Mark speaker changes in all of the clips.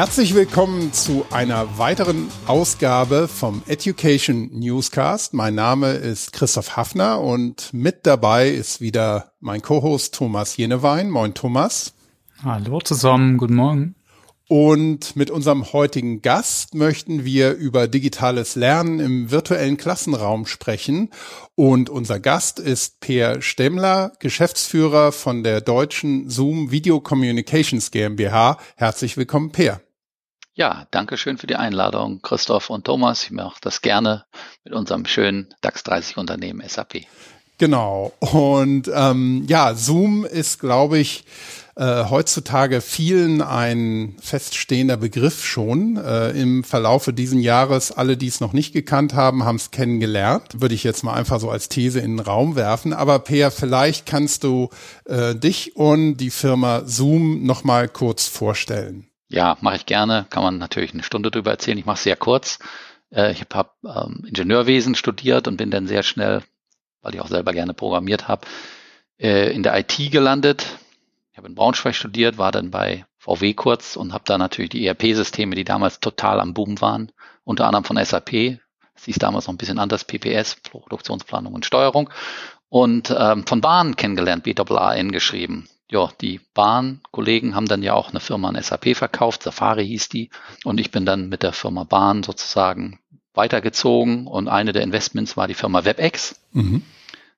Speaker 1: Herzlich willkommen zu einer weiteren Ausgabe vom Education Newscast. Mein Name ist Christoph Hafner und mit dabei ist wieder mein Co-Host Thomas Jenewein. Moin Thomas.
Speaker 2: Hallo zusammen, guten Morgen.
Speaker 1: Und mit unserem heutigen Gast möchten wir über digitales Lernen im virtuellen Klassenraum sprechen. Und unser Gast ist Per Stemmler, Geschäftsführer von der deutschen Zoom Video Communications GmbH. Herzlich willkommen, Per.
Speaker 3: Ja, danke schön für die Einladung, Christoph und Thomas. Ich mache das gerne mit unserem schönen DAX 30 Unternehmen SAP.
Speaker 1: Genau. Und ähm, ja, Zoom ist, glaube ich, äh, heutzutage vielen ein feststehender Begriff schon. Äh, Im Verlaufe diesen Jahres, alle, die es noch nicht gekannt haben, haben es kennengelernt. Würde ich jetzt mal einfach so als These in den Raum werfen. Aber Peer, vielleicht kannst du äh, dich und die Firma Zoom noch mal kurz vorstellen.
Speaker 3: Ja, mache ich gerne. Kann man natürlich eine Stunde drüber erzählen. Ich mache es sehr kurz. Äh, ich habe ähm, Ingenieurwesen studiert und bin dann sehr schnell, weil ich auch selber gerne programmiert habe, äh, in der IT gelandet habe in Braunschweig studiert, war dann bei VW kurz und habe da natürlich die ERP-Systeme, die damals total am Boom waren, unter anderem von SAP. Das hieß damals noch ein bisschen anders, PPS, Produktionsplanung und Steuerung. Und ähm, von Bahn kennengelernt, BAAN geschrieben. Ja, die Bahn-Kollegen haben dann ja auch eine Firma an SAP verkauft, Safari hieß die. Und ich bin dann mit der Firma Bahn sozusagen weitergezogen und eine der Investments war die Firma WebEx. Mhm.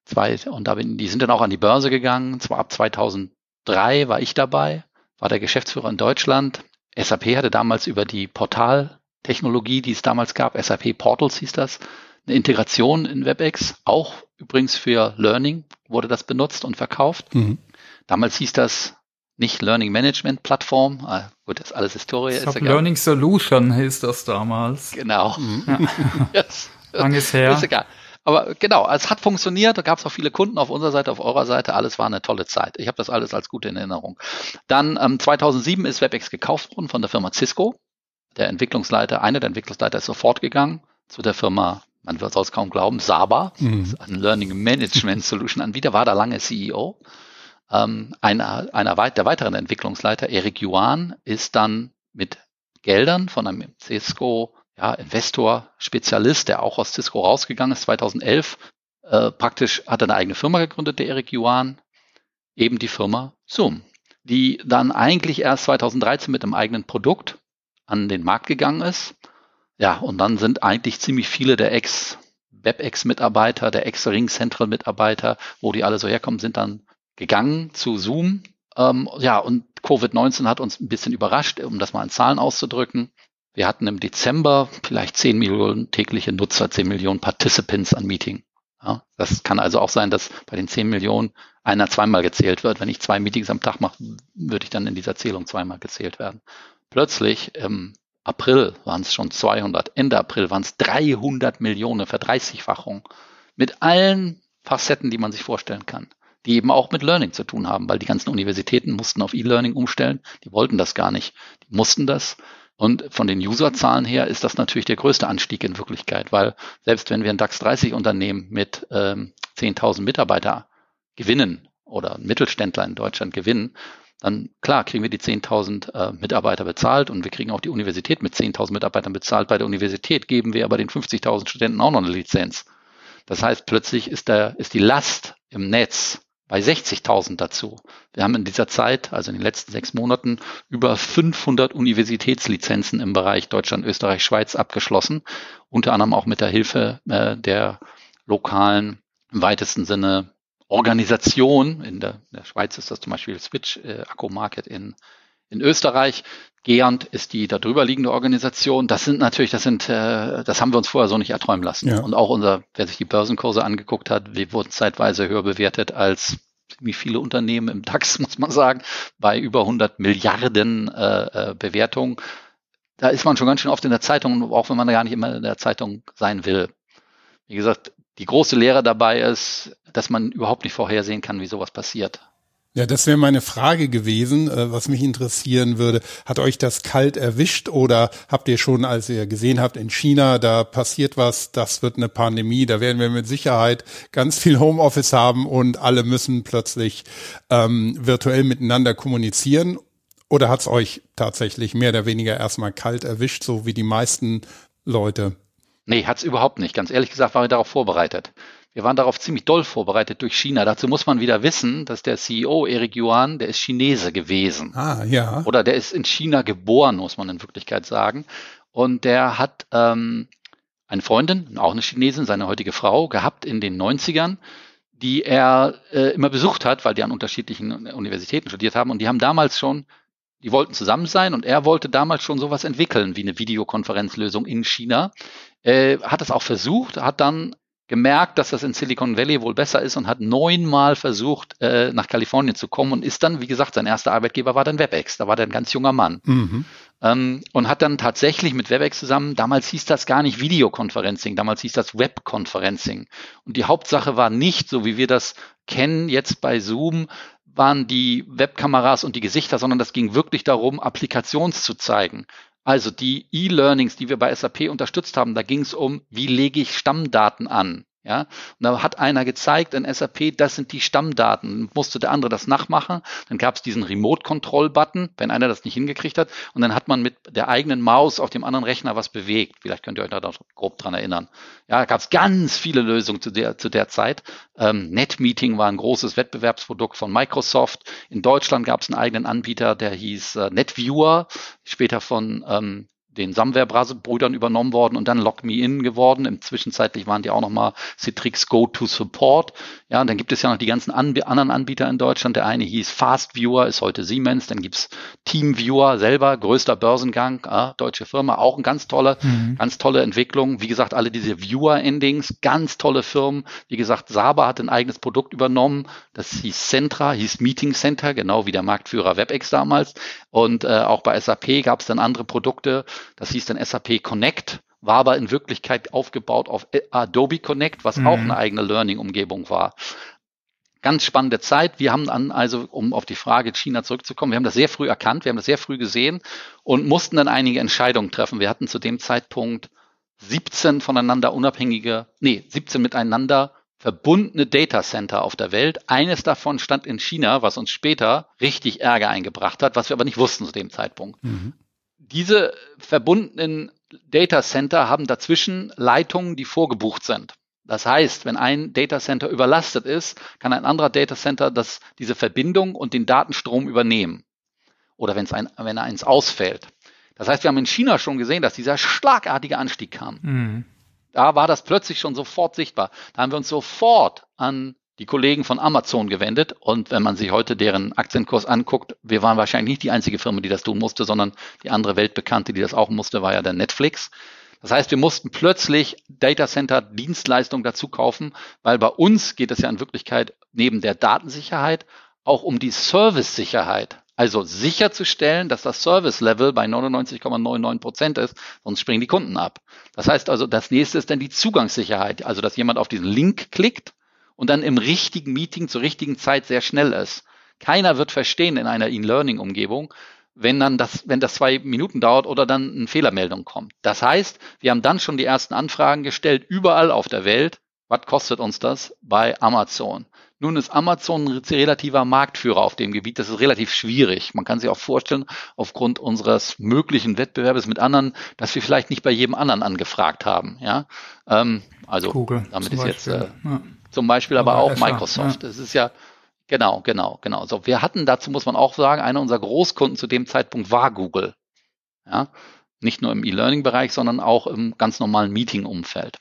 Speaker 3: Zwei, und da bin, die sind dann auch an die Börse gegangen, zwar ab 2000 drei war ich dabei, war der Geschäftsführer in Deutschland. SAP hatte damals über die Portaltechnologie, die es damals gab, SAP Portals hieß das, eine Integration in WebEx, auch übrigens für Learning wurde das benutzt und verkauft. Mhm. Damals hieß das nicht Learning Management Plattform. Ah, gut, das ist alles Historie.
Speaker 2: Ich glaube, Learning Solution hieß das damals.
Speaker 3: Genau.
Speaker 2: Mhm. Ja. yes. Langes her.
Speaker 3: Ist egal. Aber genau, es hat funktioniert. Da gab es auch viele Kunden auf unserer Seite, auf eurer Seite. Alles war eine tolle Zeit. Ich habe das alles als gute Erinnerung. Dann ähm, 2007 ist WebEx gekauft worden von der Firma Cisco. Der Entwicklungsleiter, einer der Entwicklungsleiter ist sofort gegangen zu der Firma, man wird es kaum glauben, Saba, mhm. ein Learning Management Solution Anbieter, war da lange CEO. Ähm, einer, einer der weiteren Entwicklungsleiter, Eric Yuan, ist dann mit Geldern von einem Cisco ja, Investor, Spezialist, der auch aus Cisco rausgegangen ist, 2011. Äh, praktisch hat er eine eigene Firma gegründet, der Eric Yuan, eben die Firma Zoom, die dann eigentlich erst 2013 mit einem eigenen Produkt an den Markt gegangen ist. Ja, und dann sind eigentlich ziemlich viele der Ex WebEx-Mitarbeiter, der Ex-Ring Central-Mitarbeiter, wo die alle so herkommen, sind dann gegangen zu Zoom. Ähm, ja, und Covid-19 hat uns ein bisschen überrascht, um das mal in Zahlen auszudrücken. Wir hatten im Dezember vielleicht 10 Millionen tägliche Nutzer, 10 Millionen Participants an Meeting. Ja, das kann also auch sein, dass bei den 10 Millionen einer zweimal gezählt wird. Wenn ich zwei Meetings am Tag mache, würde ich dann in dieser Zählung zweimal gezählt werden. Plötzlich im April waren es schon 200, Ende April waren es 300 Millionen, Verdreißigfachung mit allen Facetten, die man sich vorstellen kann, die eben auch mit Learning zu tun haben, weil die ganzen Universitäten mussten auf E-Learning umstellen. Die wollten das gar nicht. Die mussten das. Und von den Userzahlen her ist das natürlich der größte Anstieg in Wirklichkeit, weil selbst wenn wir ein DAX 30 Unternehmen mit ähm, 10.000 Mitarbeiter gewinnen oder Mittelständler in Deutschland gewinnen, dann klar kriegen wir die 10.000 äh, Mitarbeiter bezahlt und wir kriegen auch die Universität mit 10.000 Mitarbeitern bezahlt. Bei der Universität geben wir aber den 50.000 Studenten auch noch eine Lizenz. Das heißt, plötzlich ist, der, ist die Last im Netz bei 60.000 dazu. Wir haben in dieser Zeit, also in den letzten sechs Monaten, über 500 Universitätslizenzen im Bereich Deutschland, Österreich, Schweiz abgeschlossen, unter anderem auch mit der Hilfe äh, der lokalen, im weitesten Sinne Organisation. In der, in der Schweiz ist das zum Beispiel Switch äh, Akku Market in, in Österreich. Geant ist die darüber liegende Organisation. Das sind natürlich, das sind, äh, das haben wir uns vorher so nicht erträumen lassen. Ja. Und auch unser, wer sich die Börsenkurse angeguckt hat, wir wurden zeitweise höher bewertet als wie viele Unternehmen im DAX, muss man sagen, bei über 100 Milliarden äh, äh, Bewertungen. Da ist man schon ganz schön oft in der Zeitung, auch wenn man gar nicht immer in der Zeitung sein will. Wie gesagt, die große Lehre dabei ist, dass man überhaupt nicht vorhersehen kann, wie sowas passiert.
Speaker 1: Ja, das wäre meine Frage gewesen, äh, was mich interessieren würde. Hat euch das kalt erwischt oder habt ihr schon, als ihr gesehen habt, in China, da passiert was, das wird eine Pandemie, da werden wir mit Sicherheit ganz viel Homeoffice haben und alle müssen plötzlich ähm, virtuell miteinander kommunizieren? Oder hat's euch tatsächlich mehr oder weniger erstmal kalt erwischt, so wie die meisten Leute?
Speaker 3: Nee, hat's überhaupt nicht. Ganz ehrlich gesagt waren wir darauf vorbereitet. Wir waren darauf ziemlich doll vorbereitet durch China. Dazu muss man wieder wissen, dass der CEO Eric Yuan, der ist Chinese gewesen.
Speaker 1: Ah, ja.
Speaker 3: Oder der ist in China geboren, muss man in Wirklichkeit sagen. Und der hat ähm, eine Freundin, auch eine Chinesin, seine heutige Frau, gehabt in den 90ern, die er äh, immer besucht hat, weil die an unterschiedlichen Universitäten studiert haben. Und die haben damals schon, die wollten zusammen sein und er wollte damals schon sowas entwickeln wie eine Videokonferenzlösung in China. Äh, hat es auch versucht, hat dann gemerkt, dass das in Silicon Valley wohl besser ist und hat neunmal versucht, äh, nach Kalifornien zu kommen und ist dann, wie gesagt, sein erster Arbeitgeber war dann WebEx. Da war der ein ganz junger Mann. Mhm. Ähm, und hat dann tatsächlich mit WebEx zusammen, damals hieß das gar nicht Videoconferencing, damals hieß das Webconferencing. Und die Hauptsache war nicht, so wie wir das kennen jetzt bei Zoom, waren die Webkameras und die Gesichter, sondern das ging wirklich darum, Applikations zu zeigen. Also die E-Learnings, die wir bei SAP unterstützt haben, da ging es um, wie lege ich Stammdaten an? Ja, und da hat einer gezeigt in SAP, das sind die Stammdaten. Musste der andere das nachmachen. Dann gab es diesen Remote-Control-Button, wenn einer das nicht hingekriegt hat. Und dann hat man mit der eigenen Maus auf dem anderen Rechner was bewegt. Vielleicht könnt ihr euch da grob dran erinnern. Ja, da gab es ganz viele Lösungen zu der, zu der Zeit. Ähm, NetMeeting war ein großes Wettbewerbsprodukt von Microsoft. In Deutschland gab es einen eigenen Anbieter, der hieß äh, NetViewer, später von ähm, den Samware-Brüdern übernommen worden und dann Log Me In geworden. Im Zwischenzeitlich waren die auch nochmal Citrix Go to Support. Ja, und dann gibt es ja noch die ganzen Anb anderen Anbieter in Deutschland. Der eine hieß Fast Viewer, ist heute Siemens. Dann gibt's Team Viewer selber, größter Börsengang, äh, deutsche Firma, auch ein ganz tolle, mhm. ganz tolle Entwicklung. Wie gesagt, alle diese Viewer-Endings, ganz tolle Firmen. Wie gesagt, Saba hat ein eigenes Produkt übernommen. Das hieß Centra, hieß Meeting Center, genau wie der Marktführer WebEx damals. Und äh, auch bei SAP gab es dann andere Produkte. Das hieß dann SAP Connect, war aber in Wirklichkeit aufgebaut auf Adobe Connect, was mhm. auch eine eigene Learning-Umgebung war. Ganz spannende Zeit. Wir haben dann also, um auf die Frage China zurückzukommen, wir haben das sehr früh erkannt, wir haben das sehr früh gesehen und mussten dann einige Entscheidungen treffen. Wir hatten zu dem Zeitpunkt 17 voneinander unabhängige, nee, 17 miteinander verbundene Data Center auf der Welt. Eines davon stand in China, was uns später richtig Ärger eingebracht hat, was wir aber nicht wussten zu dem Zeitpunkt. Mhm. Diese verbundenen Data Center haben dazwischen Leitungen, die vorgebucht sind. Das heißt, wenn ein Data Center überlastet ist, kann ein anderer Data Center das, diese Verbindung und den Datenstrom übernehmen. Oder wenn, es ein, wenn eins ausfällt. Das heißt, wir haben in China schon gesehen, dass dieser schlagartige Anstieg kam. Mhm. Da war das plötzlich schon sofort sichtbar. Da haben wir uns sofort an die Kollegen von Amazon gewendet. Und wenn man sich heute deren Aktienkurs anguckt, wir waren wahrscheinlich nicht die einzige Firma, die das tun musste, sondern die andere Weltbekannte, die das auch musste, war ja der Netflix. Das heißt, wir mussten plötzlich Data Center Dienstleistungen dazu kaufen, weil bei uns geht es ja in Wirklichkeit neben der Datensicherheit auch um die Service-Sicherheit. Also sicherzustellen, dass das Service-Level bei 99,99 Prozent ist, sonst springen die Kunden ab. Das heißt also, das nächste ist dann die Zugangssicherheit. Also, dass jemand auf diesen Link klickt und dann im richtigen Meeting zur richtigen Zeit sehr schnell ist. Keiner wird verstehen in einer E-Learning-Umgebung, wenn dann das, wenn das zwei Minuten dauert oder dann eine Fehlermeldung kommt. Das heißt, wir haben dann schon die ersten Anfragen gestellt, überall auf der Welt. Was kostet uns das bei Amazon? Nun ist Amazon ein relativer Marktführer auf dem Gebiet. Das ist relativ schwierig. Man kann sich auch vorstellen, aufgrund unseres möglichen Wettbewerbes mit anderen, dass wir vielleicht nicht bei jedem anderen angefragt haben. Ja, ähm, also Google, damit ist jetzt äh, ja zum Beispiel, aber, aber auch Microsoft. Es ja. ist ja, genau, genau, genau. So, wir hatten dazu, muss man auch sagen, einer unserer Großkunden zu dem Zeitpunkt war Google. Ja, nicht nur im E-Learning-Bereich, sondern auch im ganz normalen Meeting-Umfeld.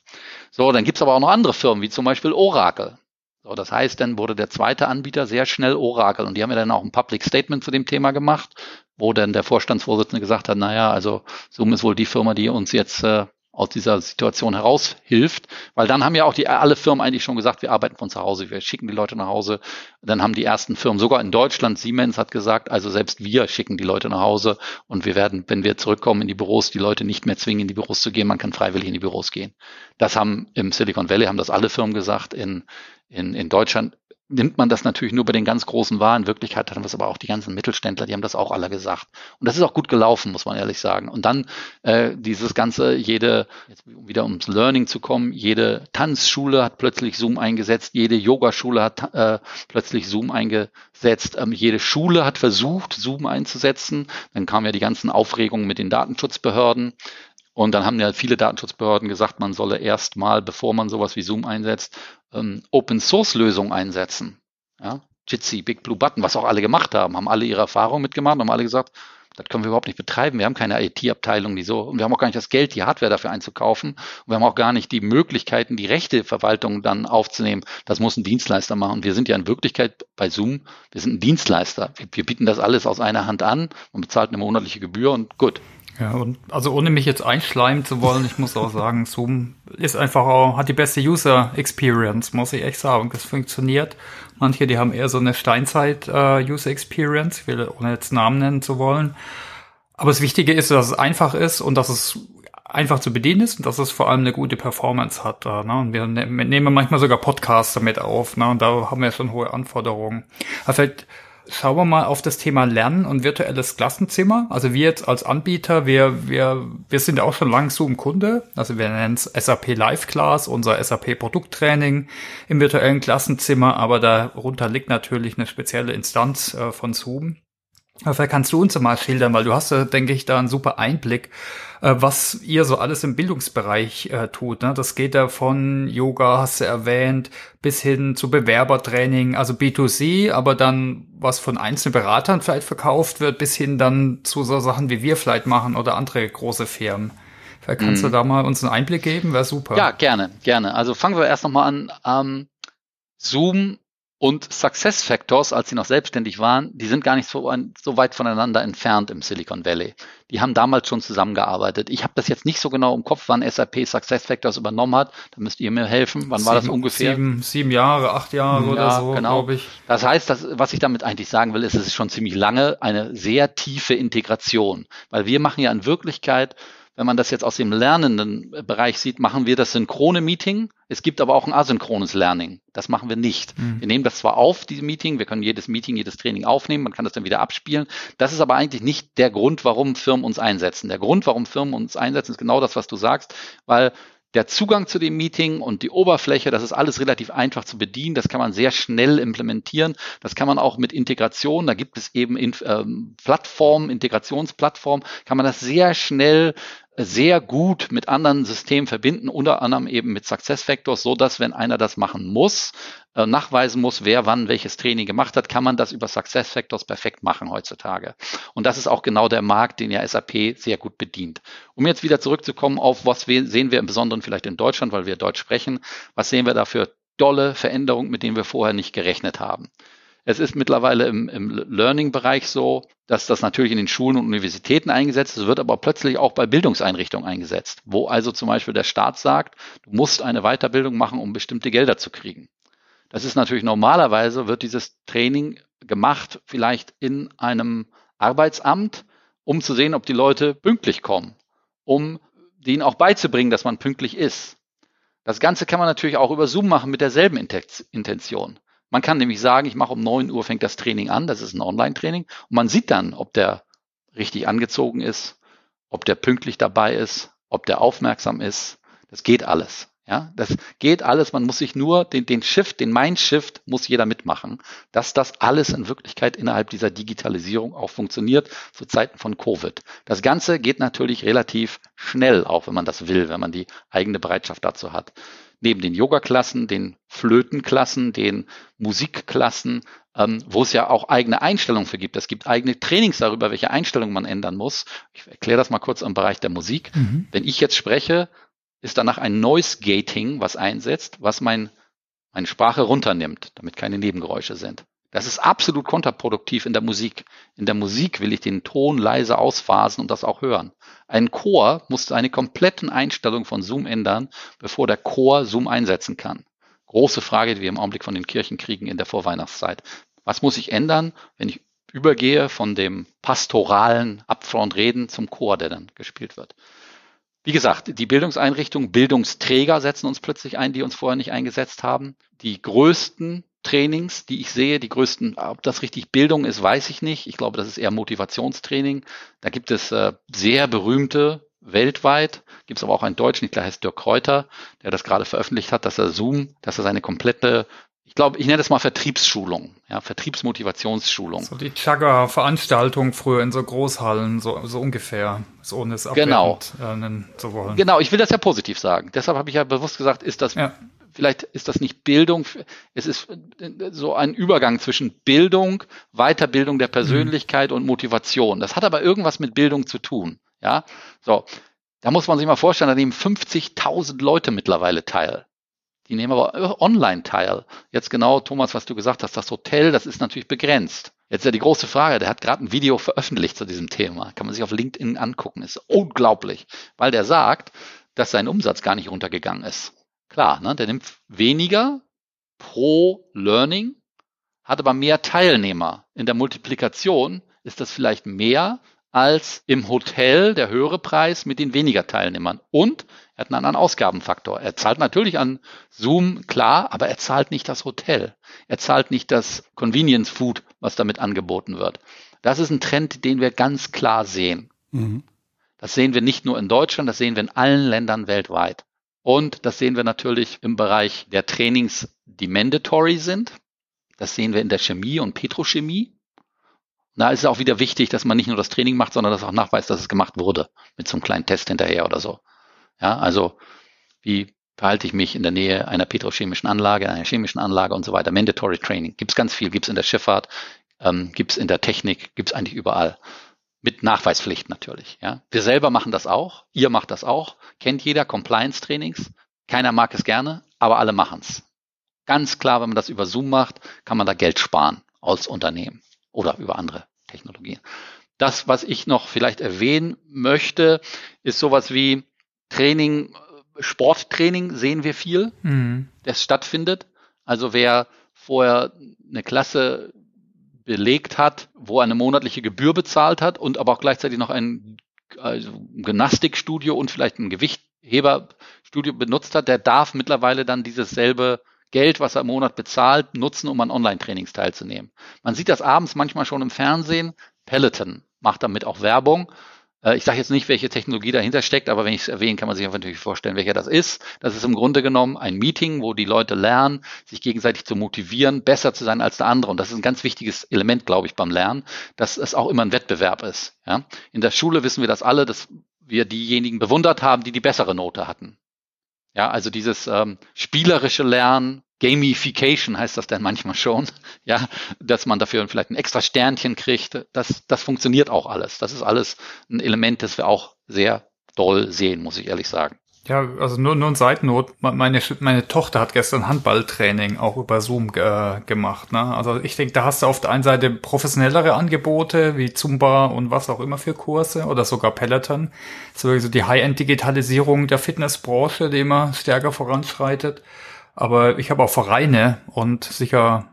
Speaker 3: So, dann gibt's aber auch noch andere Firmen, wie zum Beispiel Oracle. So, das heißt, dann wurde der zweite Anbieter sehr schnell Oracle und die haben ja dann auch ein Public Statement zu dem Thema gemacht, wo dann der Vorstandsvorsitzende gesagt hat, naja, also Zoom ist wohl die Firma, die uns jetzt äh, aus dieser Situation heraushilft, weil dann haben ja auch die alle Firmen eigentlich schon gesagt, wir arbeiten von zu Hause, wir schicken die Leute nach Hause. Dann haben die ersten Firmen, sogar in Deutschland, Siemens hat gesagt, also selbst wir schicken die Leute nach Hause und wir werden, wenn wir zurückkommen in die Büros, die Leute nicht mehr zwingen, in die Büros zu gehen, man kann freiwillig in die Büros gehen. Das haben im Silicon Valley haben das alle Firmen gesagt, in, in, in Deutschland nimmt man das natürlich nur bei den ganz Großen wahr. In Wirklichkeit wir es aber auch die ganzen Mittelständler, die haben das auch alle gesagt. Und das ist auch gut gelaufen, muss man ehrlich sagen. Und dann äh, dieses Ganze, jede, jetzt wieder ums Learning zu kommen, jede Tanzschule hat plötzlich Zoom eingesetzt, jede Yogaschule hat äh, plötzlich Zoom eingesetzt, ähm, jede Schule hat versucht, Zoom einzusetzen. Dann kamen ja die ganzen Aufregungen mit den Datenschutzbehörden. Und dann haben ja viele Datenschutzbehörden gesagt, man solle erstmal, bevor man sowas wie Zoom einsetzt, ähm, Open Source Lösungen einsetzen. Ja? Jitsi, Big Blue Button, was auch alle gemacht haben, haben alle ihre Erfahrungen mitgemacht, haben alle gesagt, das können wir überhaupt nicht betreiben. Wir haben keine IT-Abteilung, die so, und wir haben auch gar nicht das Geld, die Hardware dafür einzukaufen. Und wir haben auch gar nicht die Möglichkeiten, die Rechteverwaltung dann aufzunehmen. Das muss ein Dienstleister machen. Wir sind ja in Wirklichkeit bei Zoom, wir sind ein Dienstleister. Wir, wir bieten das alles aus einer Hand an und bezahlt eine monatliche Gebühr und gut.
Speaker 2: Ja, und also ohne mich jetzt einschleimen zu wollen, ich muss auch sagen, Zoom ist einfach auch, hat die beste User Experience, muss ich echt sagen. Das funktioniert. Manche, die haben eher so eine Steinzeit uh, User Experience, ich will, ohne jetzt Namen nennen zu wollen. Aber das Wichtige ist, dass es einfach ist und dass es einfach zu bedienen ist und dass es vor allem eine gute Performance hat. Ne? Und wir ne nehmen manchmal sogar Podcasts damit auf, ne? und da haben wir schon hohe Anforderungen. Also vielleicht Schauen wir mal auf das Thema Lernen und virtuelles Klassenzimmer. Also wir jetzt als Anbieter, wir, wir, wir sind auch schon lang Zoom-Kunde. Also wir nennen es SAP Live Class, unser SAP Produkttraining im virtuellen Klassenzimmer, aber darunter liegt natürlich eine spezielle Instanz äh, von Zoom. Vielleicht kannst du uns mal schildern, weil du hast ja, denke ich, da einen super Einblick, äh, was ihr so alles im Bildungsbereich äh, tut. Ne? Das geht da von Yoga, hast du erwähnt, bis hin zu Bewerbertraining, also B2C, aber dann was von einzelnen Beratern vielleicht verkauft wird, bis hin dann zu so Sachen wie wir vielleicht machen oder andere große Firmen. Vielleicht kannst mm. du mhm. da mal uns einen Einblick geben, wäre super.
Speaker 3: Ja, gerne, gerne. Also fangen wir erst nochmal an. Ähm, Zoom und Success Factors, als sie noch selbstständig waren, die sind gar nicht so, so weit voneinander entfernt im Silicon Valley. Die haben damals schon zusammengearbeitet. Ich habe das jetzt nicht so genau im Kopf, wann SAP Success Factors übernommen hat. Da müsst ihr mir helfen. Wann sieben, war das ungefähr?
Speaker 2: Sieben, sieben Jahre, acht Jahre ja, oder so,
Speaker 3: genau. glaube ich. Das heißt, dass, was ich damit eigentlich sagen will, ist, es ist schon ziemlich lange eine sehr tiefe Integration. Weil wir machen ja in Wirklichkeit wenn man das jetzt aus dem lernenden Bereich sieht, machen wir das synchrone Meeting. Es gibt aber auch ein asynchrones Learning. Das machen wir nicht. Mhm. Wir nehmen das zwar auf, diese Meeting, wir können jedes Meeting, jedes Training aufnehmen, man kann das dann wieder abspielen. Das ist aber eigentlich nicht der Grund, warum Firmen uns einsetzen. Der Grund, warum Firmen uns einsetzen, ist genau das, was du sagst, weil der Zugang zu dem Meeting und die Oberfläche, das ist alles relativ einfach zu bedienen. Das kann man sehr schnell implementieren. Das kann man auch mit Integration, da gibt es eben in, ähm, Plattformen, Integrationsplattformen, kann man das sehr schnell sehr gut mit anderen Systemen verbinden, unter anderem eben mit SuccessFactors, so dass wenn einer das machen muss, äh, nachweisen muss, wer wann welches Training gemacht hat, kann man das über SuccessFactors perfekt machen heutzutage. Und das ist auch genau der Markt, den ja SAP sehr gut bedient. Um jetzt wieder zurückzukommen auf, was sehen wir im Besonderen vielleicht in Deutschland, weil wir Deutsch sprechen, was sehen wir da für dolle Veränderungen, mit denen wir vorher nicht gerechnet haben. Es ist mittlerweile im, im Learning-Bereich so, dass das natürlich in den Schulen und Universitäten eingesetzt ist, wird aber plötzlich auch bei Bildungseinrichtungen eingesetzt, wo also zum Beispiel der Staat sagt, du musst eine Weiterbildung machen, um bestimmte Gelder zu kriegen. Das ist natürlich normalerweise, wird dieses Training gemacht, vielleicht in einem Arbeitsamt, um zu sehen, ob die Leute pünktlich kommen, um denen auch beizubringen, dass man pünktlich ist. Das Ganze kann man natürlich auch über Zoom machen mit derselben Intention. Man kann nämlich sagen, ich mache um 9 Uhr fängt das Training an, das ist ein Online-Training, und man sieht dann, ob der richtig angezogen ist, ob der pünktlich dabei ist, ob der aufmerksam ist. Das geht alles. Ja, das geht alles. Man muss sich nur den, den Shift, den Mindshift muss jeder mitmachen, dass das alles in Wirklichkeit innerhalb dieser Digitalisierung auch funktioniert zu Zeiten von Covid. Das Ganze geht natürlich relativ schnell, auch wenn man das will, wenn man die eigene Bereitschaft dazu hat neben den Yoga-Klassen, den Flötenklassen, den Musikklassen, ähm, wo es ja auch eigene Einstellungen für gibt. Es gibt eigene Trainings darüber, welche Einstellungen man ändern muss. Ich erkläre das mal kurz im Bereich der Musik. Mhm. Wenn ich jetzt spreche, ist danach ein Noise Gating, was einsetzt, was mein, meine Sprache runternimmt, damit keine Nebengeräusche sind. Das ist absolut kontraproduktiv in der Musik. In der Musik will ich den Ton leise ausphasen und das auch hören. Ein Chor muss seine kompletten Einstellungen von Zoom ändern, bevor der Chor Zoom einsetzen kann. Große Frage, die wir im Augenblick von den Kirchen kriegen in der Vorweihnachtszeit. Was muss ich ändern, wenn ich übergehe von dem pastoralen Upfront-Reden zum Chor, der dann gespielt wird? Wie gesagt, die Bildungseinrichtungen, Bildungsträger setzen uns plötzlich ein, die uns vorher nicht eingesetzt haben. Die größten Trainings, die ich sehe, die größten, ob das richtig Bildung ist, weiß ich nicht. Ich glaube, das ist eher Motivationstraining. Da gibt es äh, sehr berühmte weltweit, gibt es aber auch einen Deutschen, ich glaube, heißt Dirk Kräuter, der das gerade veröffentlicht hat, dass er Zoom, dass er seine komplette ich glaube, ich nenne das mal Vertriebsschulung, ja, Vertriebsmotivationsschulung.
Speaker 2: So die Chagga-Veranstaltung früher in so Großhallen, so, so ungefähr, so ohne es
Speaker 3: genau.
Speaker 2: äh, nennen zu wollen.
Speaker 3: Genau, ich will das ja positiv sagen. Deshalb habe ich ja bewusst gesagt, ist das, ja. Vielleicht ist das nicht Bildung, es ist so ein Übergang zwischen Bildung, Weiterbildung der Persönlichkeit mhm. und Motivation. Das hat aber irgendwas mit Bildung zu tun, ja. So. Da muss man sich mal vorstellen, da nehmen 50.000 Leute mittlerweile teil. Die nehmen aber online teil. Jetzt genau, Thomas, was du gesagt hast, das Hotel, das ist natürlich begrenzt. Jetzt ja die große Frage, der hat gerade ein Video veröffentlicht zu diesem Thema. Kann man sich auf LinkedIn angucken. Ist unglaublich, weil der sagt, dass sein Umsatz gar nicht runtergegangen ist. Klar, ne, der nimmt weniger pro Learning, hat aber mehr Teilnehmer. In der Multiplikation ist das vielleicht mehr als im Hotel der höhere Preis mit den weniger Teilnehmern. Und er hat einen anderen Ausgabenfaktor. Er zahlt natürlich an Zoom, klar, aber er zahlt nicht das Hotel. Er zahlt nicht das Convenience Food, was damit angeboten wird. Das ist ein Trend, den wir ganz klar sehen. Mhm. Das sehen wir nicht nur in Deutschland, das sehen wir in allen Ländern weltweit. Und das sehen wir natürlich im Bereich der Trainings, die mandatory sind. Das sehen wir in der Chemie und Petrochemie. Da ist es auch wieder wichtig, dass man nicht nur das Training macht, sondern dass auch nachweist, dass es gemacht wurde. Mit so einem kleinen Test hinterher oder so. Ja, also wie verhalte ich mich in der Nähe einer petrochemischen Anlage, einer chemischen Anlage und so weiter. Mandatory Training. Gibt es ganz viel, gibt es in der Schifffahrt, ähm, gibt es in der Technik, gibt es eigentlich überall. Mit Nachweispflicht natürlich. Ja. Wir selber machen das auch, ihr macht das auch, kennt jeder Compliance-Trainings. Keiner mag es gerne, aber alle machen es. Ganz klar, wenn man das über Zoom macht, kann man da Geld sparen als Unternehmen oder über andere Technologien. Das, was ich noch vielleicht erwähnen möchte, ist sowas wie Training, Sporttraining sehen wir viel, mhm. das stattfindet. Also wer vorher eine Klasse belegt hat, wo er eine monatliche Gebühr bezahlt hat und aber auch gleichzeitig noch ein, also Gymnastikstudio und vielleicht ein Gewichtheberstudio benutzt hat, der darf mittlerweile dann dieses selbe Geld, was er im Monat bezahlt, nutzen, um an Online-Trainings teilzunehmen. Man sieht das abends manchmal schon im Fernsehen. Peloton macht damit auch Werbung. Äh, ich sage jetzt nicht, welche Technologie dahinter steckt, aber wenn ich es erwähne, kann man sich natürlich vorstellen, welcher das ist. Das ist im Grunde genommen ein Meeting, wo die Leute lernen, sich gegenseitig zu motivieren, besser zu sein als der andere. Und das ist ein ganz wichtiges Element, glaube ich, beim Lernen, dass es auch immer ein Wettbewerb ist. Ja? In der Schule wissen wir das alle, dass wir diejenigen bewundert haben, die die bessere Note hatten. Ja, also dieses ähm, spielerische Lernen, Gamification heißt das dann manchmal schon, ja, dass man dafür vielleicht ein extra Sternchen kriegt, das, das funktioniert auch alles. Das ist alles ein Element, das wir auch sehr doll sehen, muss ich ehrlich sagen.
Speaker 2: Ja, also nur, nur ein Seitennot. Meine, meine Tochter hat gestern Handballtraining auch über Zoom äh, gemacht. Ne? Also ich denke, da hast du auf der einen Seite professionellere Angebote wie Zumba und was auch immer für Kurse oder sogar Peloton. So also die High-End-Digitalisierung der Fitnessbranche, die immer stärker voranschreitet. Aber ich habe auch Vereine und sicher,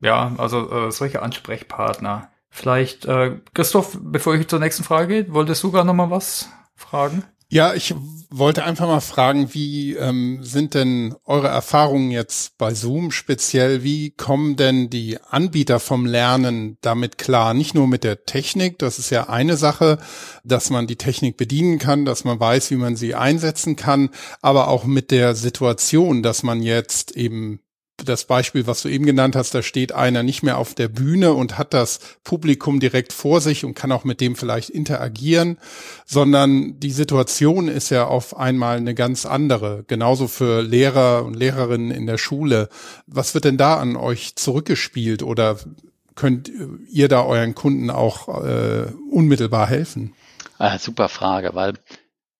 Speaker 2: ja, also äh, solche Ansprechpartner. Vielleicht, äh, Christoph, bevor ich zur nächsten Frage gehe, wolltest du gar noch mal was fragen?
Speaker 1: Ja, ich wollte einfach mal fragen, wie ähm, sind denn eure Erfahrungen jetzt bei Zoom speziell? Wie kommen denn die Anbieter vom Lernen damit klar? Nicht nur mit der Technik, das ist ja eine Sache, dass man die Technik bedienen kann, dass man weiß, wie man sie einsetzen kann, aber auch mit der Situation, dass man jetzt eben das Beispiel, was du eben genannt hast, da steht einer nicht mehr auf der Bühne und hat das Publikum direkt vor sich und kann auch mit dem vielleicht interagieren, sondern die Situation ist ja auf einmal eine ganz andere. Genauso für Lehrer und Lehrerinnen in der Schule. Was wird denn da an euch zurückgespielt oder könnt ihr da euren Kunden auch äh, unmittelbar helfen?
Speaker 3: Ah, super Frage, weil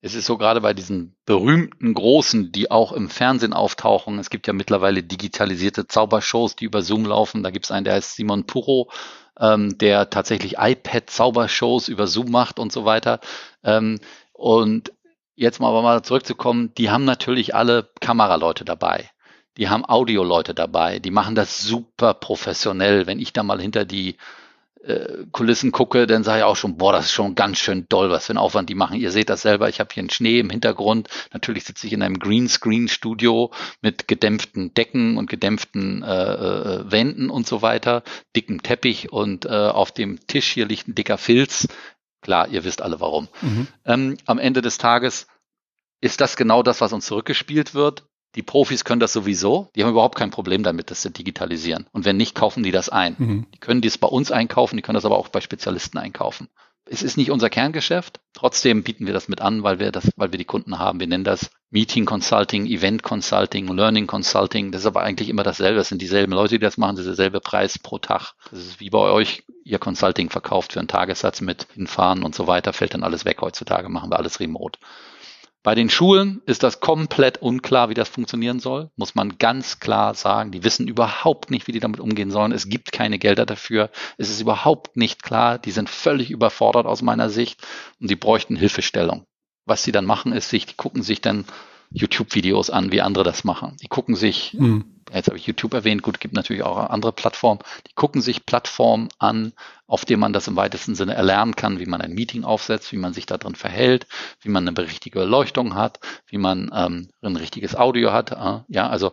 Speaker 3: es ist so gerade bei diesen berühmten Großen, die auch im Fernsehen auftauchen. Es gibt ja mittlerweile digitalisierte Zaubershows, die über Zoom laufen. Da gibt es einen, der heißt Simon Puro, ähm, der tatsächlich iPad-Zaubershows über Zoom macht und so weiter. Ähm, und jetzt mal aber mal zurückzukommen, die haben natürlich alle Kameraleute dabei. Die haben Audioleute dabei. Die machen das super professionell. Wenn ich da mal hinter die äh, Kulissen gucke, dann sage ich auch schon, boah, das ist schon ganz schön doll, was für ein Aufwand die machen. Ihr seht das selber, ich habe hier einen Schnee im Hintergrund. Natürlich sitze ich in einem Greenscreen-Studio mit gedämpften Decken und gedämpften äh, äh, Wänden und so weiter, dicken Teppich und äh, auf dem Tisch hier liegt ein dicker Filz. Klar, ihr wisst alle warum. Mhm. Ähm, am Ende des Tages ist das genau das, was uns zurückgespielt wird. Die Profis können das sowieso. Die haben überhaupt kein Problem damit, das zu digitalisieren. Und wenn nicht, kaufen die das ein. Mhm. Die können dies bei uns einkaufen, die können das aber auch bei Spezialisten einkaufen. Es ist nicht unser Kerngeschäft. Trotzdem bieten wir das mit an, weil wir das, weil wir die Kunden haben. Wir nennen das Meeting Consulting, Event Consulting, Learning Consulting. Das ist aber eigentlich immer dasselbe. Es sind dieselben Leute, die das machen. Das ist derselbe Preis pro Tag. Das ist wie bei euch. Ihr Consulting verkauft für einen Tagessatz mit hinfahren und so weiter. Fällt dann alles weg. Heutzutage machen wir alles remote. Bei den Schulen ist das komplett unklar, wie das funktionieren soll, muss man ganz klar sagen. Die wissen überhaupt nicht, wie die damit umgehen sollen. Es gibt keine Gelder dafür. Es ist überhaupt nicht klar. Die sind völlig überfordert aus meiner Sicht und die bräuchten Hilfestellung. Was sie dann machen, ist sich, die gucken sich dann YouTube-Videos an, wie andere das machen. Die gucken sich, mhm. jetzt habe ich YouTube erwähnt, gut, gibt natürlich auch andere Plattformen, die gucken sich Plattformen an, auf denen man das im weitesten Sinne erlernen kann, wie man ein Meeting aufsetzt, wie man sich da drin verhält, wie man eine richtige Beleuchtung hat, wie man ähm, ein richtiges Audio hat. Äh, ja, also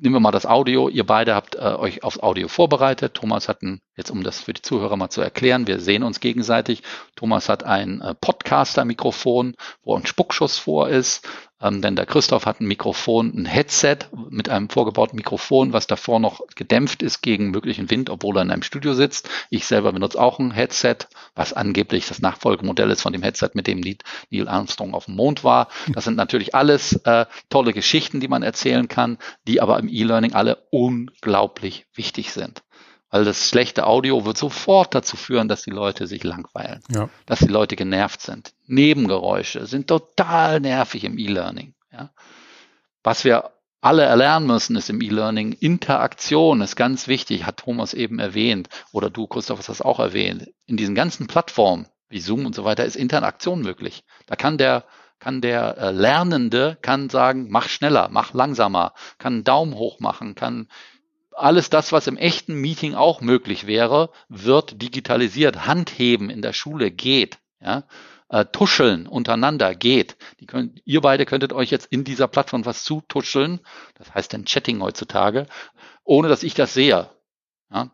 Speaker 3: nehmen wir mal das Audio. Ihr beide habt äh, euch aufs Audio vorbereitet. Thomas hat ein, jetzt um das für die Zuhörer mal zu erklären, wir sehen uns gegenseitig. Thomas hat ein äh, Podcaster-Mikrofon, wo ein Spuckschuss vor ist. Ähm, denn der Christoph hat ein Mikrofon, ein Headset mit einem vorgebauten Mikrofon, was davor noch gedämpft ist gegen möglichen Wind, obwohl er in einem Studio sitzt. Ich selber benutze auch ein Headset, was angeblich das Nachfolgemodell ist von dem Headset, mit dem Neil Armstrong auf dem Mond war. Das sind natürlich alles äh, tolle Geschichten, die man erzählen kann, die aber im E-Learning alle unglaublich wichtig sind. Weil das schlechte Audio wird sofort dazu führen, dass die Leute sich langweilen, ja. dass die Leute genervt sind. Nebengeräusche sind total nervig im E-Learning. Ja. Was wir alle erlernen müssen, ist im E-Learning Interaktion ist ganz wichtig, hat Thomas eben erwähnt oder du, Christoph, hast das auch erwähnt. In diesen ganzen Plattformen wie Zoom und so weiter ist Interaktion möglich. Da kann der kann der äh, Lernende kann sagen, mach schneller, mach langsamer, kann einen Daumen hoch machen, kann alles das, was im echten Meeting auch möglich wäre, wird digitalisiert. Handheben in der Schule geht. Ja? Äh, tuscheln untereinander geht. Könnt, ihr beide könntet euch jetzt in dieser Plattform was zutuscheln. Das heißt dann Chatting heutzutage, ohne dass ich das sehe. Ja?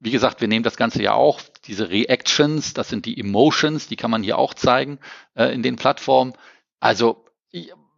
Speaker 3: Wie gesagt, wir nehmen das Ganze ja auch. Diese Reactions, das sind die Emotions, die kann man hier auch zeigen äh, in den Plattformen. Also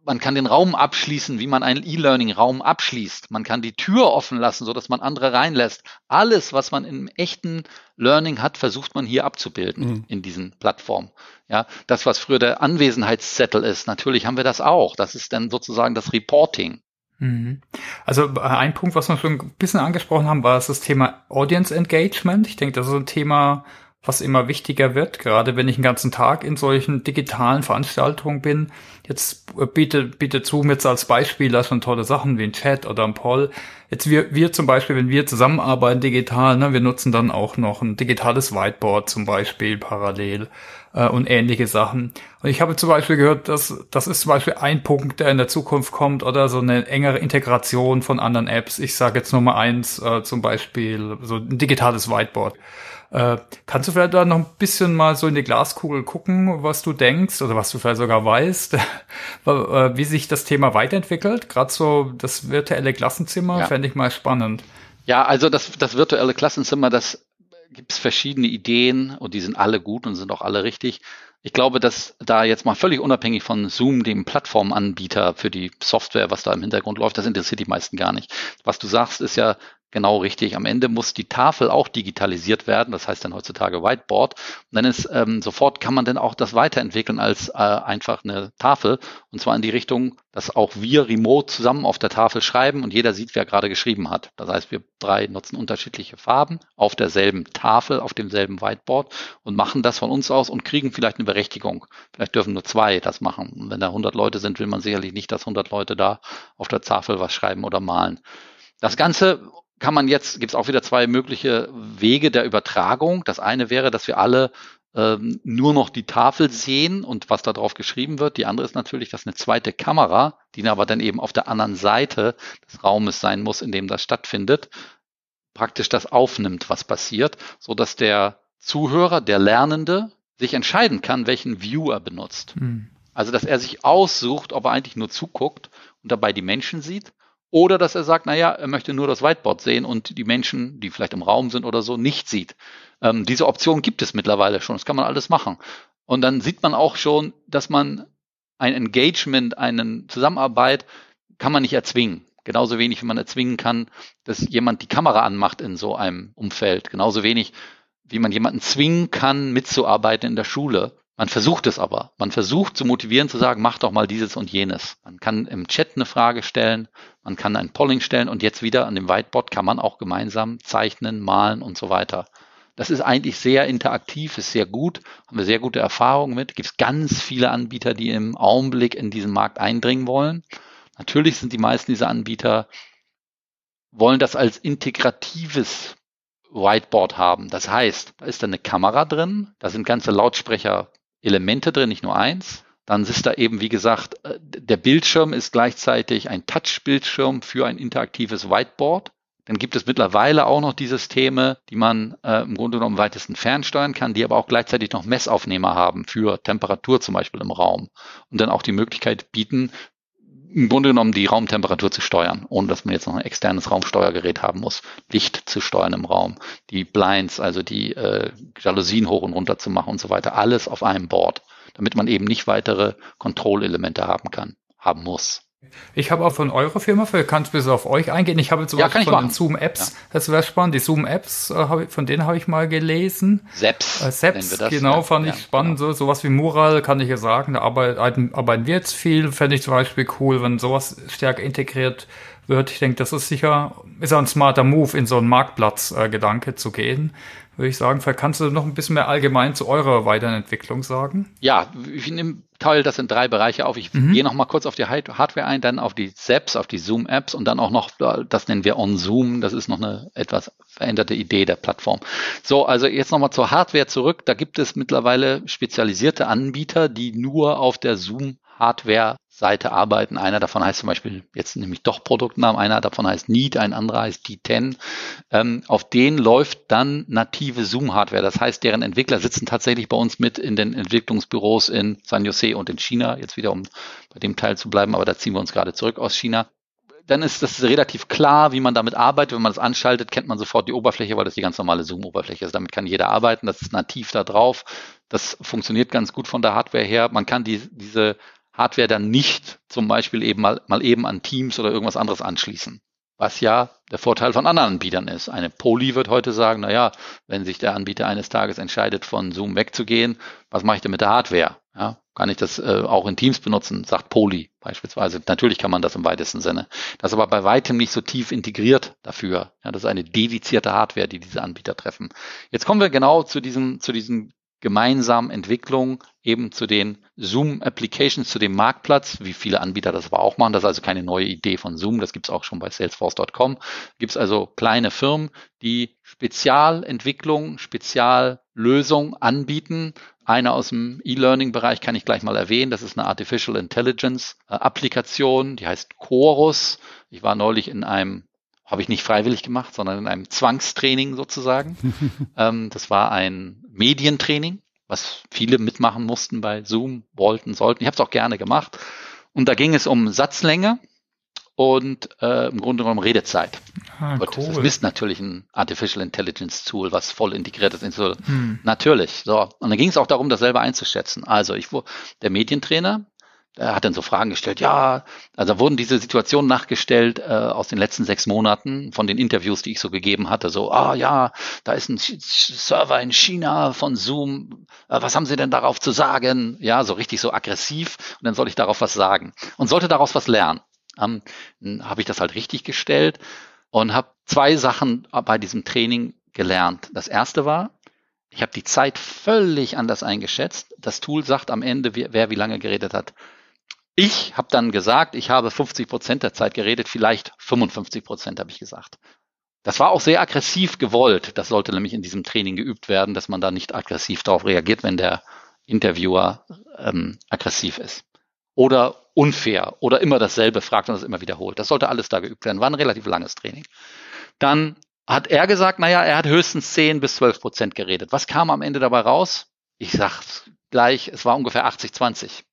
Speaker 3: man kann den Raum abschließen, wie man einen E-Learning-Raum abschließt. Man kann die Tür offen lassen, so dass man andere reinlässt. Alles, was man im echten Learning hat, versucht man hier abzubilden mhm. in diesen Plattformen. Ja, das, was früher der Anwesenheitszettel ist, natürlich haben wir das auch. Das ist dann sozusagen das Reporting.
Speaker 2: Mhm. Also äh, ein Punkt, was wir schon ein bisschen angesprochen haben, war das Thema Audience Engagement. Ich denke, das ist ein Thema, was immer wichtiger wird, gerade wenn ich den ganzen Tag in solchen digitalen Veranstaltungen bin. Jetzt bietet, bietet Zoom jetzt als Beispiel da schon tolle Sachen wie ein Chat oder ein Poll. Jetzt wir, wir zum Beispiel, wenn wir zusammenarbeiten digital, ne, wir nutzen dann auch noch ein digitales Whiteboard zum Beispiel parallel äh, und ähnliche Sachen. Und ich habe zum Beispiel gehört, dass das ist zum Beispiel ein Punkt, der in der Zukunft kommt oder so eine engere Integration von anderen Apps. Ich sage jetzt Nummer eins, äh, zum Beispiel so ein digitales Whiteboard. Äh, kannst du vielleicht da noch ein bisschen mal so in die Glaskugel gucken, was du denkst oder was du vielleicht sogar weißt, äh, wie sich das Thema weiterentwickelt? Gerade so das virtuelle Klassenzimmer ja. fände ich mal spannend.
Speaker 3: Ja, also das, das virtuelle Klassenzimmer, das gibt es verschiedene Ideen und die sind alle gut und sind auch alle richtig. Ich glaube, dass da jetzt mal völlig unabhängig von Zoom, dem Plattformanbieter für die Software, was da im Hintergrund läuft, das interessiert die meisten gar nicht. Was du sagst, ist ja Genau richtig. Am Ende muss die Tafel auch digitalisiert werden. Das heißt dann heutzutage Whiteboard. Und dann ist ähm, sofort kann man dann auch das weiterentwickeln als äh, einfach eine Tafel. Und zwar in die Richtung, dass auch wir remote zusammen auf der Tafel schreiben und jeder sieht, wer gerade geschrieben hat. Das heißt, wir drei nutzen unterschiedliche Farben auf derselben Tafel, auf demselben Whiteboard und machen das von uns aus und kriegen vielleicht eine Berechtigung. Vielleicht dürfen nur zwei das machen. Und wenn da 100 Leute sind, will man sicherlich nicht, dass 100 Leute da auf der Tafel was schreiben oder malen. Das Ganze kann man jetzt, gibt es auch wieder zwei mögliche Wege der Übertragung. Das eine wäre, dass wir alle ähm, nur noch die Tafel sehen und was da drauf geschrieben wird. Die andere ist natürlich, dass eine zweite Kamera, die aber dann eben auf der anderen Seite des Raumes sein muss, in dem das stattfindet, praktisch das aufnimmt, was passiert, so dass der Zuhörer, der Lernende, sich entscheiden kann, welchen View er benutzt. Mhm. Also, dass er sich aussucht, ob er eigentlich nur zuguckt und dabei die Menschen sieht oder dass er sagt, naja, er möchte nur das Whiteboard sehen und die Menschen, die vielleicht im Raum sind oder so, nicht sieht. Ähm, diese Option gibt es mittlerweile schon. Das kann man alles machen. Und dann sieht man auch schon, dass man ein Engagement, eine Zusammenarbeit kann man nicht erzwingen. Genauso wenig, wie man erzwingen kann, dass jemand die Kamera anmacht in so einem Umfeld. Genauso wenig, wie man jemanden zwingen kann, mitzuarbeiten in der Schule. Man versucht es aber. Man versucht zu motivieren, zu sagen, mach doch mal dieses und jenes. Man kann im Chat eine Frage stellen, man kann ein Polling stellen und jetzt wieder an dem Whiteboard kann man auch gemeinsam zeichnen, malen und so weiter. Das ist eigentlich sehr interaktiv, ist sehr gut, haben wir sehr gute Erfahrungen mit. Gibt es ganz viele Anbieter, die im Augenblick in diesen Markt eindringen wollen. Natürlich sind die meisten dieser Anbieter wollen das als integratives Whiteboard haben. Das heißt, da ist eine Kamera drin, da sind ganze Lautsprecher-Elemente drin, nicht nur eins. Dann ist da eben, wie gesagt, äh, der Bildschirm ist gleichzeitig ein Touch-Bildschirm für ein interaktives Whiteboard. Dann gibt es mittlerweile auch noch die Systeme, die man äh, im Grunde genommen weitesten fernsteuern kann, die aber auch gleichzeitig noch Messaufnehmer haben für Temperatur zum Beispiel im Raum und dann auch die Möglichkeit bieten, im Grunde genommen die Raumtemperatur zu steuern, ohne dass man jetzt noch ein externes Raumsteuergerät haben muss, Licht zu steuern im Raum, die Blinds, also die äh, Jalousien hoch und runter zu machen und so weiter, alles auf einem Board, damit man eben nicht weitere Kontrollelemente haben kann, haben muss.
Speaker 2: Ich habe auch von eurer Firma, kannst du bis auf euch eingehen? Ich habe zum ja, Beispiel von den Zoom-Apps, ja. das wäre spannend, die Zoom-Apps, äh, von denen habe ich mal gelesen.
Speaker 3: Seps.
Speaker 2: Äh, Seps, genau, ja, fand ich spannend. Genau. So sowas wie Mural kann ich ja sagen, da arbeiten, arbeiten wir jetzt viel, fände ich zum Beispiel cool, wenn sowas stärker integriert wird. Ich denke, das ist sicher, ist ein smarter Move, in so einen Marktplatz-Gedanke äh, zu gehen würde ich sagen. Vielleicht kannst du noch ein bisschen mehr allgemein zu eurer weiteren Entwicklung sagen.
Speaker 3: Ja, ich nehme teil das in drei Bereiche auf. Ich mhm. gehe noch mal kurz auf die Hardware ein, dann auf die Apps, auf die Zoom-Apps und dann auch noch, das nennen wir On Zoom. Das ist noch eine etwas veränderte Idee der Plattform. So, also jetzt noch mal zur Hardware zurück. Da gibt es mittlerweile spezialisierte Anbieter, die nur auf der Zoom Hardware Seite arbeiten. Einer davon heißt zum Beispiel jetzt nämlich doch Produktnamen, einer davon heißt Need, ein anderer heißt D10. Ähm, auf denen läuft dann native Zoom-Hardware. Das heißt, deren Entwickler sitzen tatsächlich bei uns mit in den Entwicklungsbüros in San Jose und in China. Jetzt wieder, um bei dem Teil zu bleiben, aber da ziehen wir uns gerade zurück aus China dann ist das relativ klar, wie man damit arbeitet. Wenn man das anschaltet, kennt man sofort die Oberfläche, weil das die ganz normale Zoom-Oberfläche ist. Damit kann jeder arbeiten. Das ist nativ da drauf. Das funktioniert ganz gut von der Hardware her. Man kann die, diese Hardware dann nicht zum Beispiel eben mal, mal eben an Teams oder irgendwas anderes anschließen. Was ja der Vorteil von anderen Anbietern ist. Eine Poly wird heute sagen, na ja, wenn sich der Anbieter eines Tages entscheidet, von Zoom wegzugehen, was mache ich denn mit der Hardware? Ja, kann ich das äh, auch in Teams benutzen, sagt Poly beispielsweise. Natürlich kann man das im weitesten Sinne. Das ist aber bei weitem nicht so tief integriert dafür. Ja, das ist eine dedizierte Hardware, die diese Anbieter treffen. Jetzt kommen wir genau zu diesem, zu diesem gemeinsamen Entwicklung eben zu den Zoom Applications, zu dem Marktplatz, wie viele Anbieter das aber auch machen. Das ist also keine neue Idee von Zoom, das gibt es auch schon bei Salesforce.com. Gibt es also kleine Firmen, die Spezialentwicklung, Speziallösungen anbieten. Eine aus dem E-Learning-Bereich kann ich gleich mal erwähnen. Das ist eine Artificial Intelligence-Applikation, die heißt Chorus. Ich war neulich in einem habe ich nicht freiwillig gemacht, sondern in einem Zwangstraining sozusagen. ähm, das war ein Medientraining, was viele mitmachen mussten bei Zoom, wollten, sollten. Ich habe es auch gerne gemacht. Und da ging es um Satzlänge und äh, im Grunde genommen Redezeit. Ah, Gut, cool. Das ist natürlich ein Artificial Intelligence Tool, was voll integriert ist. Hm. Natürlich. So. Und dann ging es auch darum, das selber einzuschätzen. Also ich, der Medientrainer, er hat dann so Fragen gestellt, ja, also wurden diese Situationen nachgestellt äh, aus den letzten sechs Monaten von den Interviews, die ich so gegeben hatte, so, ah ja, da ist ein Server in China von Zoom, äh, was haben Sie denn darauf zu sagen? Ja, so richtig so aggressiv und dann soll ich darauf was sagen und sollte daraus was lernen. Ähm, habe ich das halt richtig gestellt und habe zwei Sachen bei diesem Training gelernt. Das erste war, ich habe die Zeit völlig anders eingeschätzt. Das Tool sagt am Ende, wer wie lange geredet hat. Ich habe dann gesagt, ich habe 50 Prozent der Zeit geredet, vielleicht 55 Prozent habe ich gesagt. Das war auch sehr aggressiv gewollt. Das sollte nämlich in diesem Training geübt werden, dass man da nicht aggressiv darauf reagiert, wenn der Interviewer ähm, aggressiv ist. Oder unfair oder immer dasselbe fragt und das immer wiederholt. Das sollte alles da geübt werden. War ein relativ langes Training. Dann hat er gesagt, naja, er hat höchstens 10 bis 12 Prozent geredet. Was kam am Ende dabei raus? Ich sag's gleich, es war ungefähr 80, 20.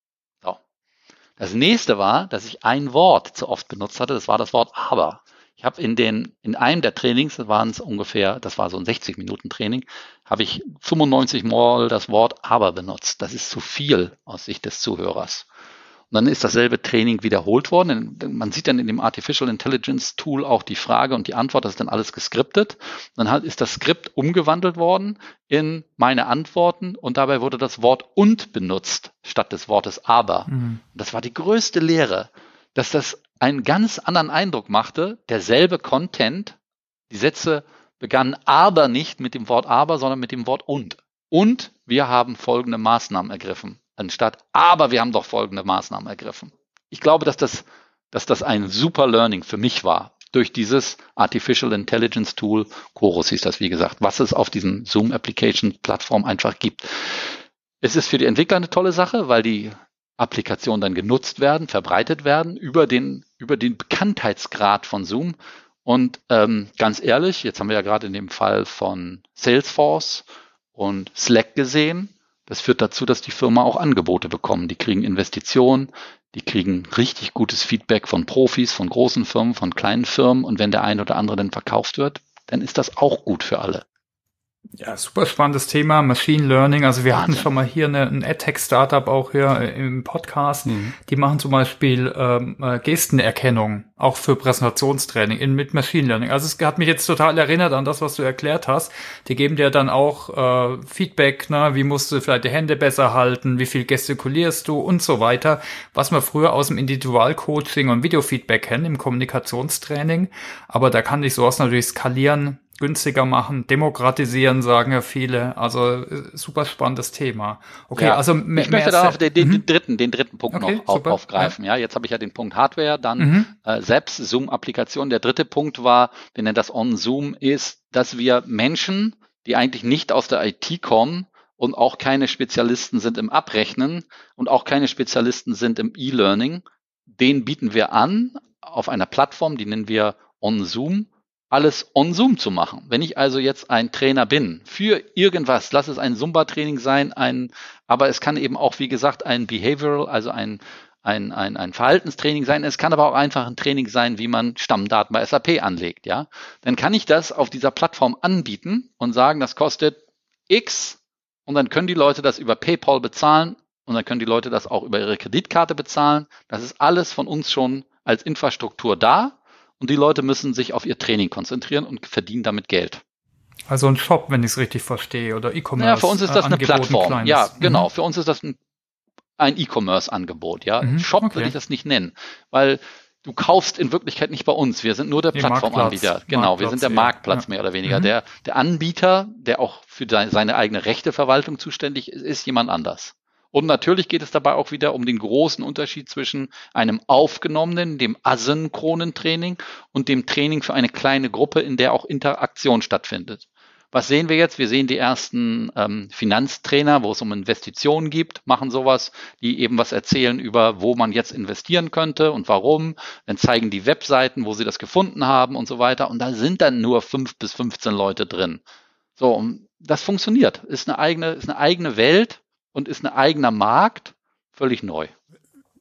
Speaker 3: Das nächste war, dass ich ein Wort zu oft benutzt hatte, das war das Wort aber. Ich habe in den, in einem der Trainings, das waren es ungefähr, das war so ein 60 Minuten Training, habe ich 95 Mal das Wort aber benutzt. Das ist zu viel aus Sicht des Zuhörers. Und dann ist dasselbe Training wiederholt worden. Man sieht dann in dem Artificial Intelligence Tool auch die Frage und die Antwort, das ist dann alles geskriptet. Dann ist das Skript umgewandelt worden in meine Antworten und dabei wurde das Wort und benutzt statt des Wortes aber. Mhm. Das war die größte Lehre, dass das einen ganz anderen Eindruck machte. Derselbe Content, die Sätze begannen aber nicht mit dem Wort aber, sondern mit dem Wort und. Und wir haben folgende Maßnahmen ergriffen anstatt, aber wir haben doch folgende Maßnahmen ergriffen. Ich glaube, dass das, dass das ein super Learning für mich war durch dieses Artificial Intelligence Tool, Chorus hieß das, wie gesagt, was es auf diesen Zoom Application Plattform einfach gibt. Es ist für die Entwickler eine tolle Sache, weil die Applikationen dann genutzt werden, verbreitet werden über den, über den Bekanntheitsgrad von Zoom. Und ähm, ganz ehrlich, jetzt haben wir ja gerade in dem Fall von Salesforce und Slack gesehen, das führt dazu, dass die Firma auch Angebote bekommen. Die kriegen Investitionen, die kriegen richtig gutes Feedback von Profis, von großen Firmen, von kleinen Firmen. Und wenn der eine oder andere dann verkauft wird, dann ist das auch gut für alle.
Speaker 2: Ja, super spannendes Thema, Machine Learning. Also wir hatten schon mal hier eine, ein AdTech-Startup auch hier äh, im Podcast. Mhm. Die machen zum Beispiel ähm, äh, Gestenerkennung, auch für Präsentationstraining in, mit Machine Learning. Also es hat mich jetzt total erinnert an das, was du erklärt hast. Die geben dir dann auch äh, Feedback, ne? wie musst du vielleicht die Hände besser halten, wie viel gestikulierst du und so weiter, was man früher aus dem Individualcoaching und Videofeedback kennen, im Kommunikationstraining. Aber da kann ich sowas natürlich skalieren günstiger machen, demokratisieren, sagen ja viele. Also äh, super spannendes Thema.
Speaker 3: Okay, ja, also ich möchte da den, den, den, mhm. dritten, den dritten Punkt okay, noch auf, aufgreifen. Ja. ja. jetzt habe ich ja den Punkt Hardware, dann mhm. äh, selbst Zoom-Applikation. Der dritte Punkt war, wir nennen das On Zoom, ist, dass wir Menschen, die eigentlich nicht aus der IT kommen und auch keine Spezialisten sind im Abrechnen und auch keine Spezialisten sind im E-Learning, den bieten wir an auf einer Plattform, die nennen wir On Zoom alles on Zoom zu machen. Wenn ich also jetzt ein Trainer bin für irgendwas, lass es ein Zumba-Training sein, ein, aber es kann eben auch, wie gesagt, ein Behavioral, also ein, ein, ein, ein Verhaltenstraining sein. Es kann aber auch einfach ein Training sein, wie man Stammdaten bei SAP anlegt, ja. Dann kann ich das auf dieser Plattform anbieten und sagen, das kostet X und dann können die Leute das über PayPal bezahlen und dann können die Leute das auch über ihre Kreditkarte bezahlen. Das ist alles von uns schon als Infrastruktur da und die Leute müssen sich auf ihr Training konzentrieren und verdienen damit Geld.
Speaker 2: Also ein Shop, wenn ich es richtig verstehe, oder E-Commerce.
Speaker 3: Ja, für uns ist das äh, eine Plattform. Ein ja, genau. Mhm. Für uns ist das ein, ein E-Commerce-Angebot. Ja, mhm, Shop okay. würde ich das nicht nennen, weil du kaufst in Wirklichkeit nicht bei uns. Wir sind nur der Plattformanbieter. Genau, Marktplatz, wir sind der Marktplatz ja. mehr oder weniger. Mhm. Der, der Anbieter, der auch für seine eigene Rechteverwaltung zuständig ist, ist jemand anders. Und natürlich geht es dabei auch wieder um den großen Unterschied zwischen einem aufgenommenen, dem asynchronen Training und dem Training für eine kleine Gruppe, in der auch Interaktion stattfindet. Was sehen wir jetzt? Wir sehen die ersten ähm, Finanztrainer, wo es um Investitionen gibt, machen sowas, die eben was erzählen über, wo man jetzt investieren könnte und warum. Dann zeigen die Webseiten, wo sie das gefunden haben und so weiter. Und da sind dann nur fünf bis 15 Leute drin. So, das funktioniert. Ist eine eigene, ist eine eigene Welt und ist ein eigener Markt, völlig neu.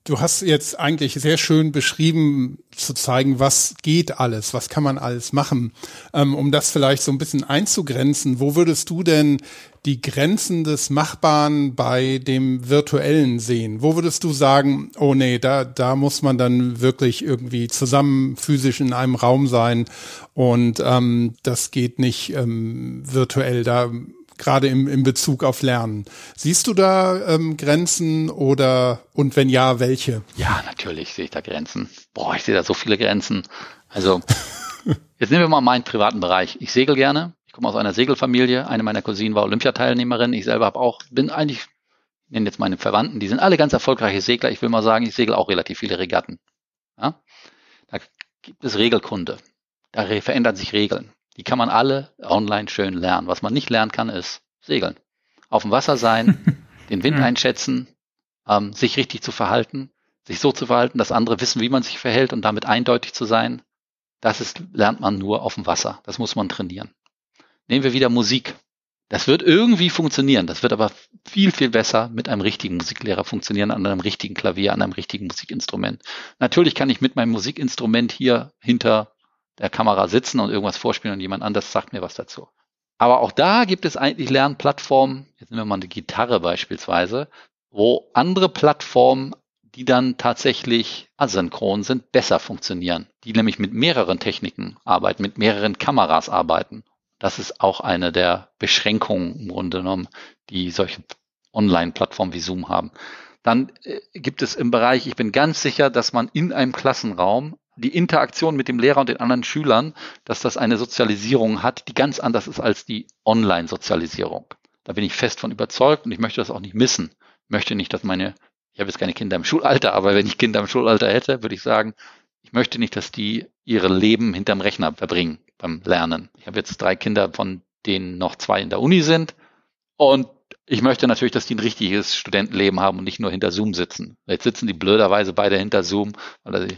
Speaker 1: Du hast jetzt eigentlich sehr schön beschrieben, zu zeigen, was geht alles, was kann man alles machen. Ähm, um das vielleicht so ein bisschen einzugrenzen, wo würdest du denn die Grenzen des Machbaren bei dem Virtuellen sehen? Wo würdest du sagen, oh nee, da, da muss man dann wirklich irgendwie zusammen physisch in einem Raum sein und ähm, das geht nicht ähm, virtuell. Da gerade im, im Bezug auf Lernen. Siehst du da ähm, Grenzen oder und wenn ja, welche?
Speaker 3: Ja, natürlich sehe ich da Grenzen. Boah, ich sehe da so viele Grenzen. Also jetzt nehmen wir mal meinen privaten Bereich. Ich segel gerne. Ich komme aus einer Segelfamilie. Eine meiner Cousinen war Olympiateilnehmerin. Ich selber habe auch, bin eigentlich, ich nenne jetzt meine Verwandten, die sind alle ganz erfolgreiche Segler. Ich will mal sagen, ich segel auch relativ viele Regatten. Ja? Da gibt es Regelkunde. Da verändern sich Regeln. Die kann man alle online schön lernen. Was man nicht lernen kann, ist segeln. Auf dem Wasser sein, den Wind einschätzen, ähm, sich richtig zu verhalten, sich so zu verhalten, dass andere wissen, wie man sich verhält und damit eindeutig zu sein. Das ist, lernt man nur auf dem Wasser. Das muss man trainieren. Nehmen wir wieder Musik. Das wird irgendwie funktionieren. Das wird aber viel, viel besser mit einem richtigen Musiklehrer funktionieren, an einem richtigen Klavier, an einem richtigen Musikinstrument. Natürlich kann ich mit meinem Musikinstrument hier hinter der Kamera sitzen und irgendwas vorspielen und jemand anders sagt mir was dazu. Aber auch da gibt es eigentlich Lernplattformen, jetzt nehmen wir mal eine Gitarre beispielsweise, wo andere Plattformen, die dann tatsächlich asynchron sind, besser funktionieren. Die nämlich mit mehreren Techniken arbeiten, mit mehreren Kameras arbeiten. Das ist auch eine der Beschränkungen im Grunde genommen, die solche Online-Plattformen wie Zoom haben. Dann äh, gibt es im Bereich, ich bin ganz sicher, dass man in einem Klassenraum die Interaktion mit dem Lehrer und den anderen Schülern, dass das eine Sozialisierung hat, die ganz anders ist als die Online-Sozialisierung. Da bin ich fest von überzeugt und ich möchte das auch nicht missen. Ich möchte nicht, dass meine, ich habe jetzt keine Kinder im Schulalter, aber wenn ich Kinder im Schulalter hätte, würde ich sagen, ich möchte nicht, dass die ihre Leben hinterm Rechner verbringen beim Lernen. Ich habe jetzt drei Kinder, von denen noch zwei in der Uni sind. Und ich möchte natürlich, dass die ein richtiges Studentenleben haben und nicht nur hinter Zoom sitzen. Jetzt sitzen die blöderweise beide hinter Zoom, weil, die,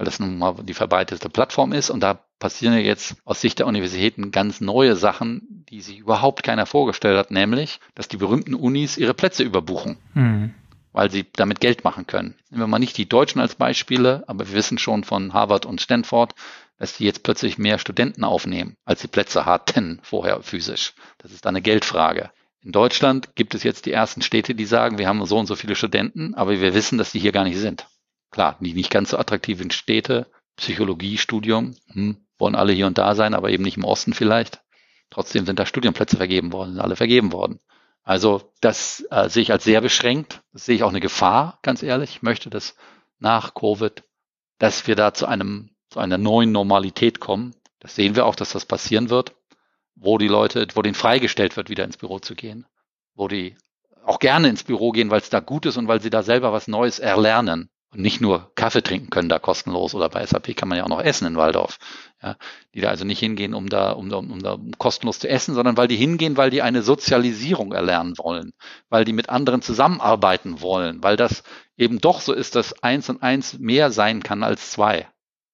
Speaker 3: weil das nun mal die verbreitete Plattform ist. Und da passieren ja jetzt aus Sicht der Universitäten ganz neue Sachen, die sich überhaupt keiner vorgestellt hat, nämlich, dass die berühmten Unis ihre Plätze überbuchen. Mhm weil sie damit Geld machen können. Nehmen wir mal nicht die Deutschen als Beispiele, aber wir wissen schon von Harvard und Stanford, dass die jetzt plötzlich mehr Studenten aufnehmen, als sie Plätze hatten vorher physisch. Das ist eine Geldfrage. In Deutschland gibt es jetzt die ersten Städte, die sagen, wir haben so und so viele Studenten, aber wir wissen, dass die hier gar nicht sind. Klar, die nicht ganz so attraktiven Städte, Psychologiestudium, hm, wollen alle hier und da sein, aber eben nicht im Osten vielleicht. Trotzdem sind da Studienplätze vergeben worden, sind alle vergeben worden. Also das äh, sehe ich als sehr beschränkt. Das sehe ich auch eine Gefahr, ganz ehrlich. Ich möchte, dass nach Covid, dass wir da zu einem zu einer neuen Normalität kommen. Das sehen wir auch, dass das passieren wird, wo die Leute, wo denen freigestellt wird, wieder ins Büro zu gehen, wo die auch gerne ins Büro gehen, weil es da gut ist und weil sie da selber was Neues erlernen und nicht nur Kaffee trinken können da kostenlos oder bei SAP kann man ja auch noch essen in Waldorf. Ja, die da also nicht hingehen, um da, um da, um da kostenlos zu essen, sondern weil die hingehen, weil die eine Sozialisierung erlernen wollen, weil die mit anderen zusammenarbeiten wollen, weil das eben doch so ist, dass eins und eins mehr sein kann als zwei.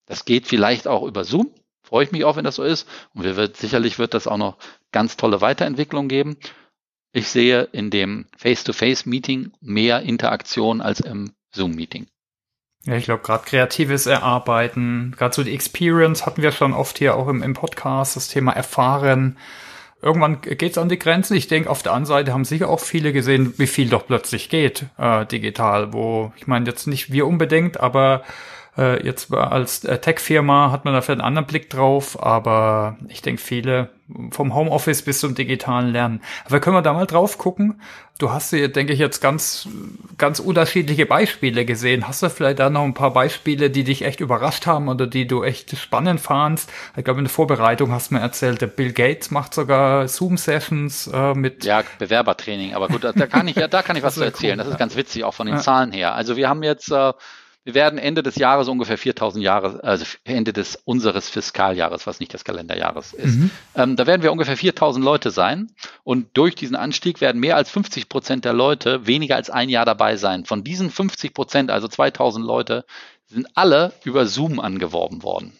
Speaker 3: Das geht vielleicht auch über Zoom. Freue ich mich auch, wenn das so ist. Und wir wird, sicherlich wird das auch noch ganz tolle Weiterentwicklung geben. Ich sehe in dem Face-to-Face-Meeting mehr Interaktion als im Zoom-Meeting.
Speaker 2: Ja, ich glaube, gerade kreatives Erarbeiten, gerade so die Experience hatten wir schon oft hier auch im, im Podcast, das Thema Erfahren. Irgendwann geht's an die Grenzen. Ich denke, auf der anderen Seite haben sicher auch viele gesehen, wie viel doch plötzlich geht äh, digital, wo ich meine jetzt nicht wir unbedingt, aber äh, jetzt als äh, Tech-Firma hat man dafür einen anderen Blick drauf, aber ich denke, viele vom Homeoffice bis zum digitalen Lernen. Aber können wir da mal drauf gucken? Du hast hier, denke ich, jetzt ganz, ganz unterschiedliche Beispiele gesehen. Hast du vielleicht da noch ein paar Beispiele, die dich echt überrascht haben oder die du echt spannend fandst? Ich glaube, in der Vorbereitung hast du mir erzählt, der Bill Gates macht sogar Zoom-Sessions äh, mit.
Speaker 3: Ja, Bewerbertraining. Aber gut, da, kann ich, ja, da kann ich was zu erzählen. Cool, das ist ganz witzig, auch von den ja. Zahlen her. Also wir haben jetzt, äh, wir werden Ende des Jahres ungefähr 4000 Jahre, also Ende des unseres Fiskaljahres, was nicht das Kalenderjahres ist. Mhm. Ähm, da werden wir ungefähr 4000 Leute sein. Und durch diesen Anstieg werden mehr als 50 Prozent der Leute weniger als ein Jahr dabei sein. Von diesen 50 Prozent, also 2000 Leute, sind alle über Zoom angeworben worden.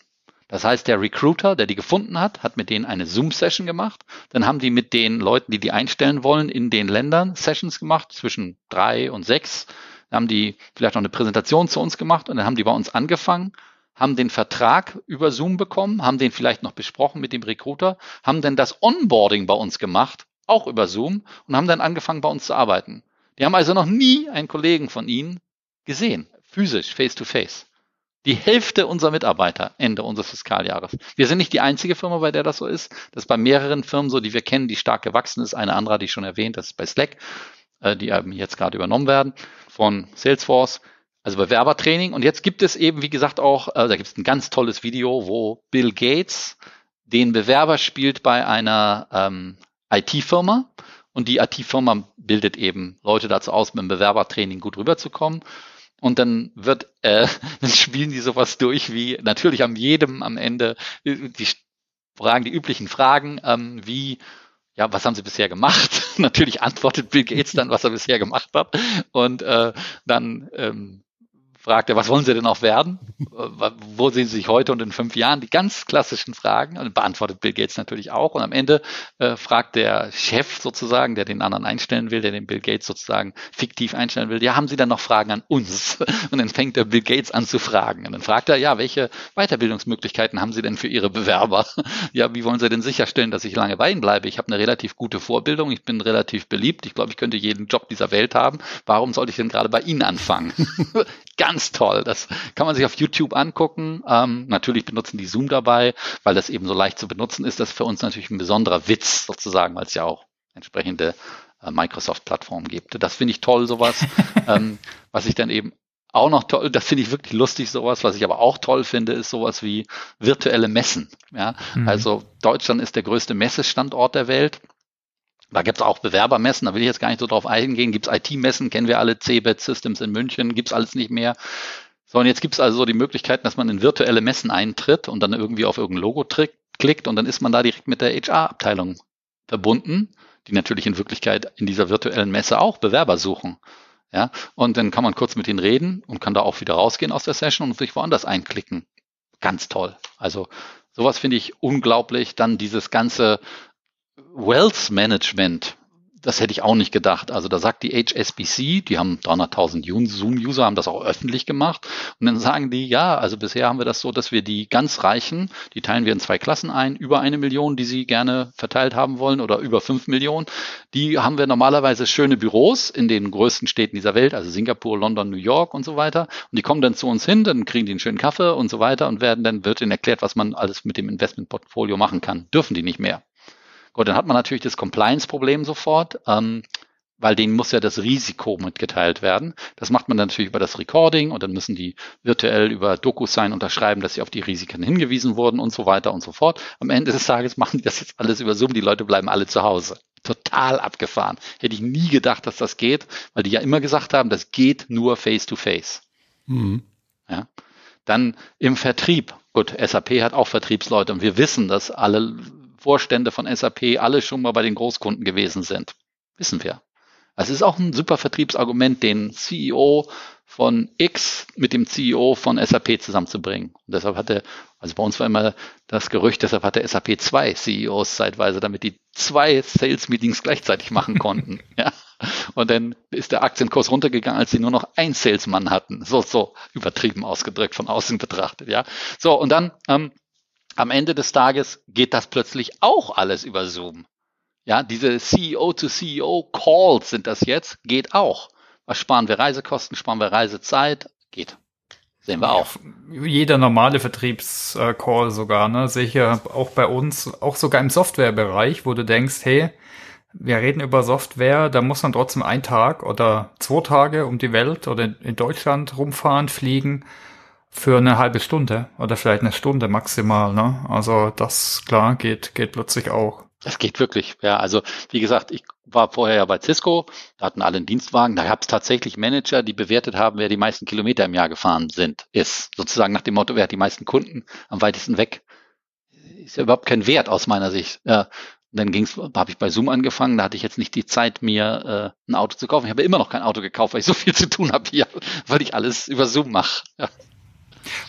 Speaker 3: Das heißt, der Recruiter, der die gefunden hat, hat mit denen eine Zoom-Session gemacht. Dann haben die mit den Leuten, die die einstellen wollen, in den Ländern Sessions gemacht, zwischen drei und sechs haben die vielleicht noch eine Präsentation zu uns gemacht und dann haben die bei uns angefangen, haben den Vertrag über Zoom bekommen, haben den vielleicht noch besprochen mit dem Recruiter, haben dann das Onboarding bei uns gemacht, auch über Zoom und haben dann angefangen bei uns zu arbeiten. Die haben also noch nie einen Kollegen von ihnen gesehen, physisch, face to face. Die Hälfte unserer Mitarbeiter Ende unseres Fiskaljahres. Wir sind nicht die einzige Firma, bei der das so ist. Das ist bei mehreren Firmen so, die wir kennen, die stark gewachsen ist. Eine andere, die ich schon erwähnt, das ist bei Slack, äh, die jetzt gerade übernommen werden von Salesforce, also Bewerbertraining. Und jetzt gibt es eben, wie gesagt, auch, äh, da gibt es ein ganz tolles Video, wo Bill Gates den Bewerber spielt bei einer ähm, IT-Firma. Und die IT-Firma bildet eben Leute dazu aus, mit dem Bewerbertraining gut rüberzukommen. Und dann wird, äh, dann spielen die sowas durch wie natürlich am jedem am Ende äh, die Fragen, die üblichen Fragen, ähm, wie ja, was haben Sie bisher gemacht? Natürlich antwortet Bill Gates dann, was er bisher gemacht hat. Und äh, dann ähm, fragt er, was wollen Sie denn auch werden? Äh, wo sehen Sie sich heute und in fünf Jahren? Die ganz klassischen Fragen und beantwortet Bill Gates natürlich auch. Und am Ende äh, fragt der Chef sozusagen, der den anderen einstellen will, der den Bill Gates sozusagen fiktiv einstellen will, ja, haben Sie dann noch Fragen an uns? Und dann fängt der Bill Gates an zu fragen. Und dann fragt er, ja, welche Weiterbildungsmöglichkeiten haben Sie denn für Ihre Bewerber? Ja, wie wollen Sie denn sicherstellen, dass ich lange bei Ihnen bleibe? Ich habe eine relativ gute Vorbildung, ich bin relativ beliebt, ich glaube, ich könnte jeden Job dieser Welt haben. Warum sollte ich denn gerade bei Ihnen anfangen? Ganz toll. Das kann man sich auf YouTube angucken. Ähm, natürlich benutzen die Zoom dabei, weil das eben so leicht zu benutzen ist. Das ist für uns natürlich ein besonderer Witz sozusagen, weil es ja auch entsprechende äh, Microsoft-Plattformen gibt. Das finde ich toll, sowas. ähm, was ich dann eben auch noch toll, das finde ich wirklich lustig, sowas. Was ich aber auch toll finde, ist sowas wie virtuelle Messen. Ja, mhm. also Deutschland ist der größte Messestandort der Welt. Da gibt es auch Bewerbermessen, da will ich jetzt gar nicht so drauf eingehen. Gibt es IT-Messen, kennen wir alle, CBET Systems in München, gibt es alles nicht mehr. So, und jetzt gibt es also so die Möglichkeit, dass man in virtuelle Messen eintritt und dann irgendwie auf irgendein Logo klickt und dann ist man da direkt mit der HR-Abteilung verbunden, die natürlich in Wirklichkeit in dieser virtuellen Messe auch Bewerber suchen. Ja, und dann kann man kurz mit ihnen reden und kann da auch wieder rausgehen aus der Session und sich woanders einklicken. Ganz toll. Also sowas finde ich unglaublich. Dann dieses ganze Wealth Management, das hätte ich auch nicht gedacht. Also da sagt die HSBC, die haben 300.000 Zoom-User, haben das auch öffentlich gemacht. Und dann sagen die, ja, also bisher haben wir das so, dass wir die ganz Reichen, die teilen wir in zwei Klassen ein, über eine Million, die sie gerne verteilt haben wollen oder über fünf Millionen. Die haben wir normalerweise schöne Büros in den größten Städten dieser Welt, also Singapur, London, New York und so weiter. Und die kommen dann zu uns hin, dann kriegen die einen schönen Kaffee und so weiter und werden dann wird ihnen erklärt, was man alles mit dem Investmentportfolio machen kann. Dürfen die nicht mehr. Gut, dann hat man natürlich das Compliance-Problem sofort, ähm, weil denen muss ja das Risiko mitgeteilt werden. Das macht man dann natürlich über das Recording und dann müssen die virtuell über DocuSign unterschreiben, dass sie auf die Risiken hingewiesen wurden und so weiter und so fort. Am Ende des Tages machen die das jetzt alles über Zoom, die Leute bleiben alle zu Hause. Total abgefahren. Hätte ich nie gedacht, dass das geht, weil die ja immer gesagt haben, das geht nur face-to-face. -face. Mhm. Ja. Dann im Vertrieb. Gut, SAP hat auch Vertriebsleute und wir wissen, dass alle Vorstände von SAP alle schon mal bei den Großkunden gewesen sind. Wissen wir. Also es ist auch ein super Vertriebsargument, den CEO von X mit dem CEO von SAP zusammenzubringen. Und deshalb hatte, also bei uns war immer das Gerücht, deshalb hatte SAP zwei CEOs zeitweise, damit die zwei Sales Meetings gleichzeitig machen konnten. ja. Und dann ist der Aktienkurs runtergegangen, als sie nur noch ein Salesmann hatten. So, so übertrieben ausgedrückt, von außen betrachtet, ja. So, und dann ähm, am Ende des Tages geht das plötzlich auch alles über Zoom. Ja, diese CEO-to-CEO-Calls sind das jetzt, geht auch. Was sparen wir Reisekosten, sparen wir Reisezeit? Geht. Sehen wir auch.
Speaker 2: Jeder normale Vertriebscall sogar, ne? Sicher auch bei uns, auch sogar im Softwarebereich, wo du denkst, hey, wir reden über Software, da muss man trotzdem einen Tag oder zwei Tage um die Welt oder in Deutschland rumfahren, fliegen für eine halbe Stunde oder vielleicht eine Stunde maximal. Ne? Also das klar geht geht plötzlich auch.
Speaker 3: Das geht wirklich. Ja, also wie gesagt, ich war vorher ja bei Cisco, da hatten alle einen Dienstwagen, da gab es tatsächlich Manager, die bewertet haben, wer die meisten Kilometer im Jahr gefahren sind, ist. Sozusagen nach dem Motto, wer hat die meisten Kunden am weitesten weg. Ist ja überhaupt kein Wert aus meiner Sicht. Ja, dann ging's, habe ich bei Zoom angefangen, da hatte ich jetzt nicht die Zeit, mir äh, ein Auto zu kaufen. Ich habe immer noch kein Auto gekauft, weil ich so viel zu tun habe hier, weil ich alles über Zoom mache. Ja.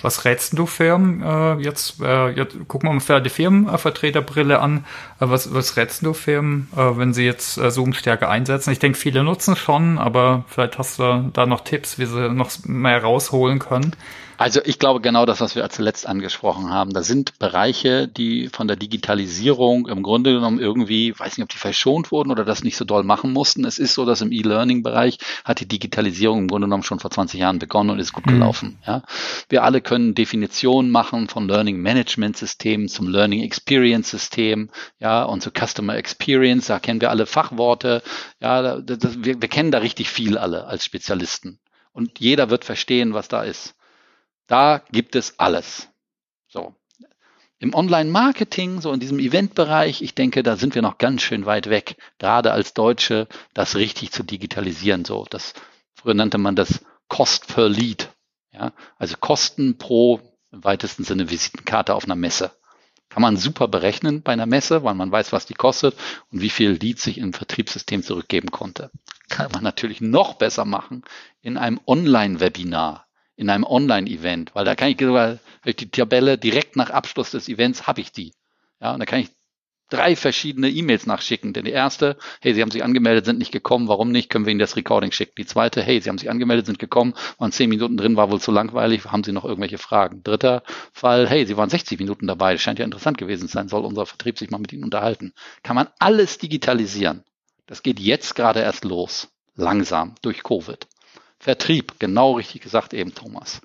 Speaker 2: Was rätst du Firmen äh, jetzt, äh, jetzt? Gucken wir mal für die Firmenvertreterbrille an. Äh, was, was rätst du Firmen, äh, wenn sie jetzt äh, Zoom stärker einsetzen? Ich denke, viele nutzen schon, aber vielleicht hast du da noch Tipps, wie sie noch mehr rausholen können.
Speaker 3: Also ich glaube genau das, was wir zuletzt angesprochen haben. Da sind Bereiche, die von der Digitalisierung im Grunde genommen irgendwie, weiß nicht, ob die verschont wurden oder das nicht so doll machen mussten. Es ist so, dass im E-Learning-Bereich hat die Digitalisierung im Grunde genommen schon vor 20 Jahren begonnen und ist gut mhm. gelaufen. Ja. Wir alle können Definitionen machen von Learning Management Systemen zum Learning Experience System, ja, und zu Customer Experience. Da kennen wir alle Fachworte. Ja, das, wir, wir kennen da richtig viel alle als Spezialisten. Und jeder wird verstehen, was da ist. Da gibt es alles. So. Im Online-Marketing, so in diesem Eventbereich, ich denke, da sind wir noch ganz schön weit weg, gerade als Deutsche, das richtig zu digitalisieren. So, das früher nannte man das Cost per Lead. Ja, also Kosten pro im weitesten Sinne Visitenkarte auf einer Messe. Kann man super berechnen bei einer Messe, weil man weiß, was die kostet und wie viel Leads sich im Vertriebssystem zurückgeben konnte. Kann man natürlich noch besser machen in einem Online-Webinar in einem Online-Event, weil da kann ich sogar die Tabelle direkt nach Abschluss des Events habe ich die. Ja, und da kann ich drei verschiedene E-Mails nachschicken. Denn die erste, hey, Sie haben sich angemeldet, sind nicht gekommen, warum nicht? Können wir Ihnen das Recording schicken? Die zweite, hey, Sie haben sich angemeldet, sind gekommen, waren zehn Minuten drin, war wohl zu langweilig, haben Sie noch irgendwelche Fragen? Dritter Fall, hey, Sie waren 60 Minuten dabei, scheint ja interessant gewesen sein, soll unser Vertrieb sich mal mit Ihnen unterhalten. Kann man alles digitalisieren. Das geht jetzt gerade erst los. Langsam, durch Covid. Vertrieb, genau richtig gesagt eben, Thomas.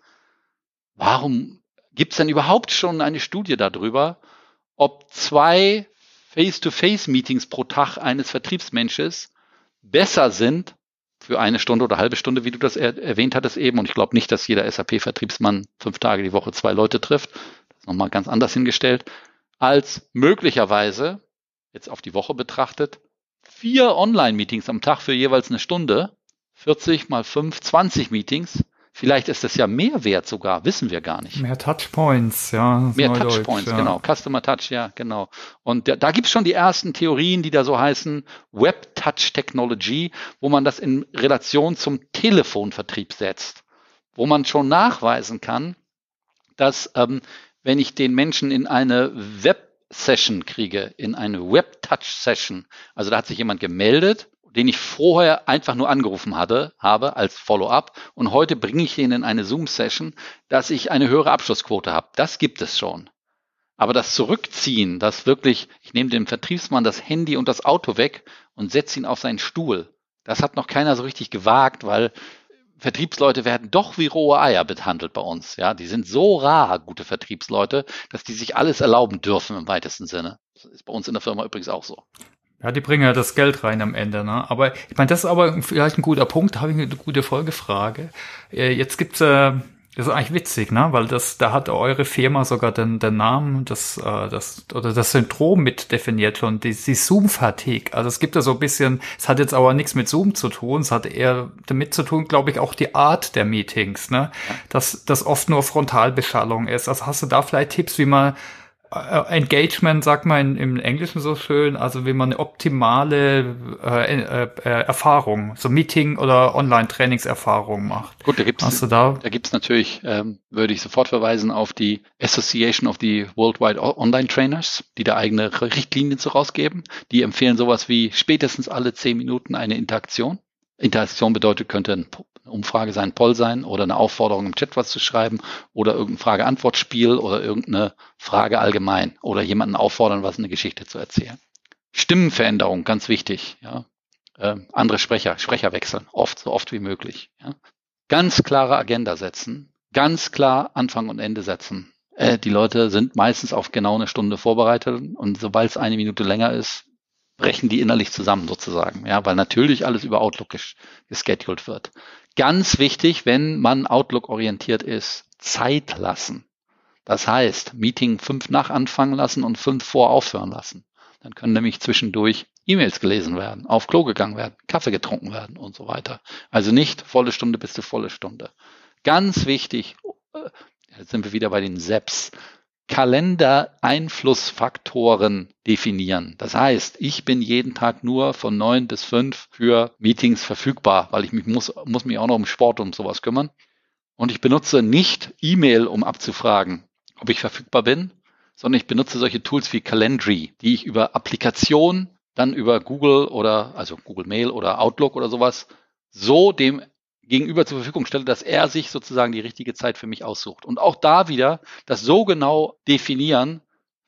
Speaker 3: Warum gibt es denn überhaupt schon eine Studie darüber, ob zwei Face-to-Face-Meetings pro Tag eines Vertriebsmensches besser sind für eine Stunde oder halbe Stunde, wie du das er erwähnt hattest eben. Und ich glaube nicht, dass jeder SAP-Vertriebsmann fünf Tage die Woche zwei Leute trifft. Das ist nochmal ganz anders hingestellt. Als möglicherweise, jetzt auf die Woche betrachtet, vier Online-Meetings am Tag für jeweils eine Stunde. 40 mal 5, 20 Meetings Vielleicht ist es ja mehr wert sogar, wissen wir gar nicht.
Speaker 2: Mehr Touchpoints, ja.
Speaker 3: Mehr Touchpoints, ja. genau. Customer Touch, ja, genau. Und da, da gibt es schon die ersten Theorien, die da so heißen Web Touch Technology, wo man das in Relation zum Telefonvertrieb setzt, wo man schon nachweisen kann, dass ähm, wenn ich den Menschen in eine Web Session kriege, in eine Web Touch Session, also da hat sich jemand gemeldet den ich vorher einfach nur angerufen hatte, habe als Follow-up und heute bringe ich ihn in eine Zoom-Session, dass ich eine höhere Abschlussquote habe. Das gibt es schon. Aber das Zurückziehen, das wirklich, ich nehme dem Vertriebsmann das Handy und das Auto weg und setze ihn auf seinen Stuhl, das hat noch keiner so richtig gewagt, weil Vertriebsleute werden doch wie rohe Eier behandelt bei uns. Ja, die sind so rar, gute Vertriebsleute, dass die sich alles erlauben dürfen im weitesten Sinne. Das ist bei uns in der Firma übrigens auch so.
Speaker 2: Ja, die bringen ja das Geld rein am Ende, ne? Aber ich meine, das ist aber vielleicht ein guter Punkt, da habe ich eine gute Folgefrage. Äh, jetzt gibt's äh, das ist eigentlich witzig, ne? Weil das, da hat eure Firma sogar den, den Namen, das, äh, das oder das Syndrom mit definiert schon, die, die Zoom-Fatigue. Also es gibt da so ein bisschen, es hat jetzt aber nichts mit Zoom zu tun, es hat eher damit zu tun, glaube ich, auch die Art der Meetings, ne? Dass das oft nur Frontalbeschallung ist. Also hast du da vielleicht Tipps, wie man Engagement sagt man im Englischen so schön, also wie man eine optimale äh, äh, äh, Erfahrung, so Meeting- oder Online-Trainingserfahrung macht.
Speaker 3: Gut, da gibt es da? da gibt's natürlich, ähm, würde ich sofort verweisen auf die Association of the Worldwide Online Trainers, die da eigene Richtlinien zu rausgeben. Die empfehlen sowas wie spätestens alle zehn Minuten eine Interaktion. Interaktion bedeutet, könnte ein eine Umfrage sein Poll sein oder eine Aufforderung im Chat was zu schreiben oder irgendein Frage-Antwort-Spiel oder irgendeine Frage allgemein oder jemanden auffordern, was eine Geschichte zu erzählen. Stimmenveränderung, ganz wichtig. Ja. Äh, andere Sprecher, Sprecher wechseln, oft, so oft wie möglich. Ja. Ganz klare Agenda setzen, ganz klar Anfang und Ende setzen. Äh, die Leute sind meistens auf genau eine Stunde vorbereitet und sobald es eine Minute länger ist, brechen die innerlich zusammen sozusagen, ja, weil natürlich alles über Outlook ges gescheduled wird. Ganz wichtig, wenn man Outlook orientiert ist, Zeit lassen. Das heißt, Meeting fünf nach anfangen lassen und fünf vor aufhören lassen. Dann können nämlich zwischendurch E-Mails gelesen werden, auf Klo gegangen werden, Kaffee getrunken werden und so weiter. Also nicht volle Stunde bis zu volle Stunde. Ganz wichtig, äh, jetzt sind wir wieder bei den SEPs. Kalendereinflussfaktoren definieren. Das heißt, ich bin jeden Tag nur von neun bis fünf für Meetings verfügbar, weil ich mich muss, muss mich auch noch um Sport und sowas kümmern. Und ich benutze nicht E-Mail, um abzufragen, ob ich verfügbar bin, sondern ich benutze solche Tools wie Calendry, die ich über Applikation, dann über Google oder, also Google Mail oder Outlook oder sowas, so dem gegenüber zur Verfügung stelle, dass er sich sozusagen die richtige Zeit für mich aussucht. Und auch da wieder das so genau definieren,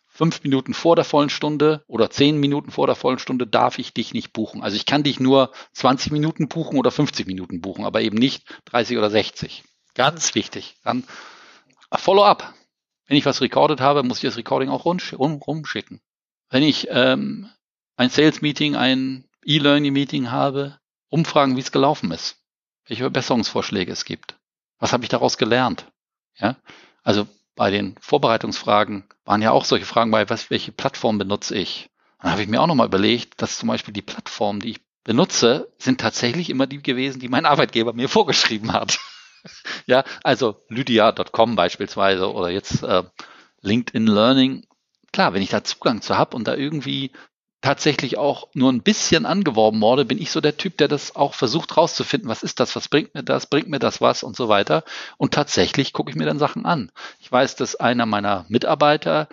Speaker 3: fünf Minuten vor der vollen Stunde oder zehn Minuten vor der vollen Stunde darf ich dich nicht buchen. Also ich kann dich nur 20 Minuten buchen oder 50 Minuten buchen, aber eben nicht 30 oder 60. Ganz wichtig. Dann Follow-up. Wenn ich was recorded habe, muss ich das Recording auch rumschicken. Wenn ich ähm, ein Sales-Meeting, ein E-Learning-Meeting habe, umfragen, wie es gelaufen ist welche Verbesserungsvorschläge es gibt. Was habe ich daraus gelernt? Ja, also bei den Vorbereitungsfragen waren ja auch solche Fragen bei, was, welche Plattform benutze ich? Dann habe ich mir auch nochmal überlegt, dass zum Beispiel die Plattformen, die ich benutze, sind tatsächlich immer die gewesen, die mein Arbeitgeber mir vorgeschrieben hat. ja, also lydia.com beispielsweise oder jetzt äh, LinkedIn Learning. Klar, wenn ich da Zugang zu habe und da irgendwie tatsächlich auch nur ein bisschen angeworben wurde, bin ich so der Typ, der das auch versucht rauszufinden, was ist das, was bringt mir das, bringt mir das was und so weiter. Und tatsächlich gucke ich mir dann Sachen an. Ich weiß, dass einer meiner Mitarbeiter,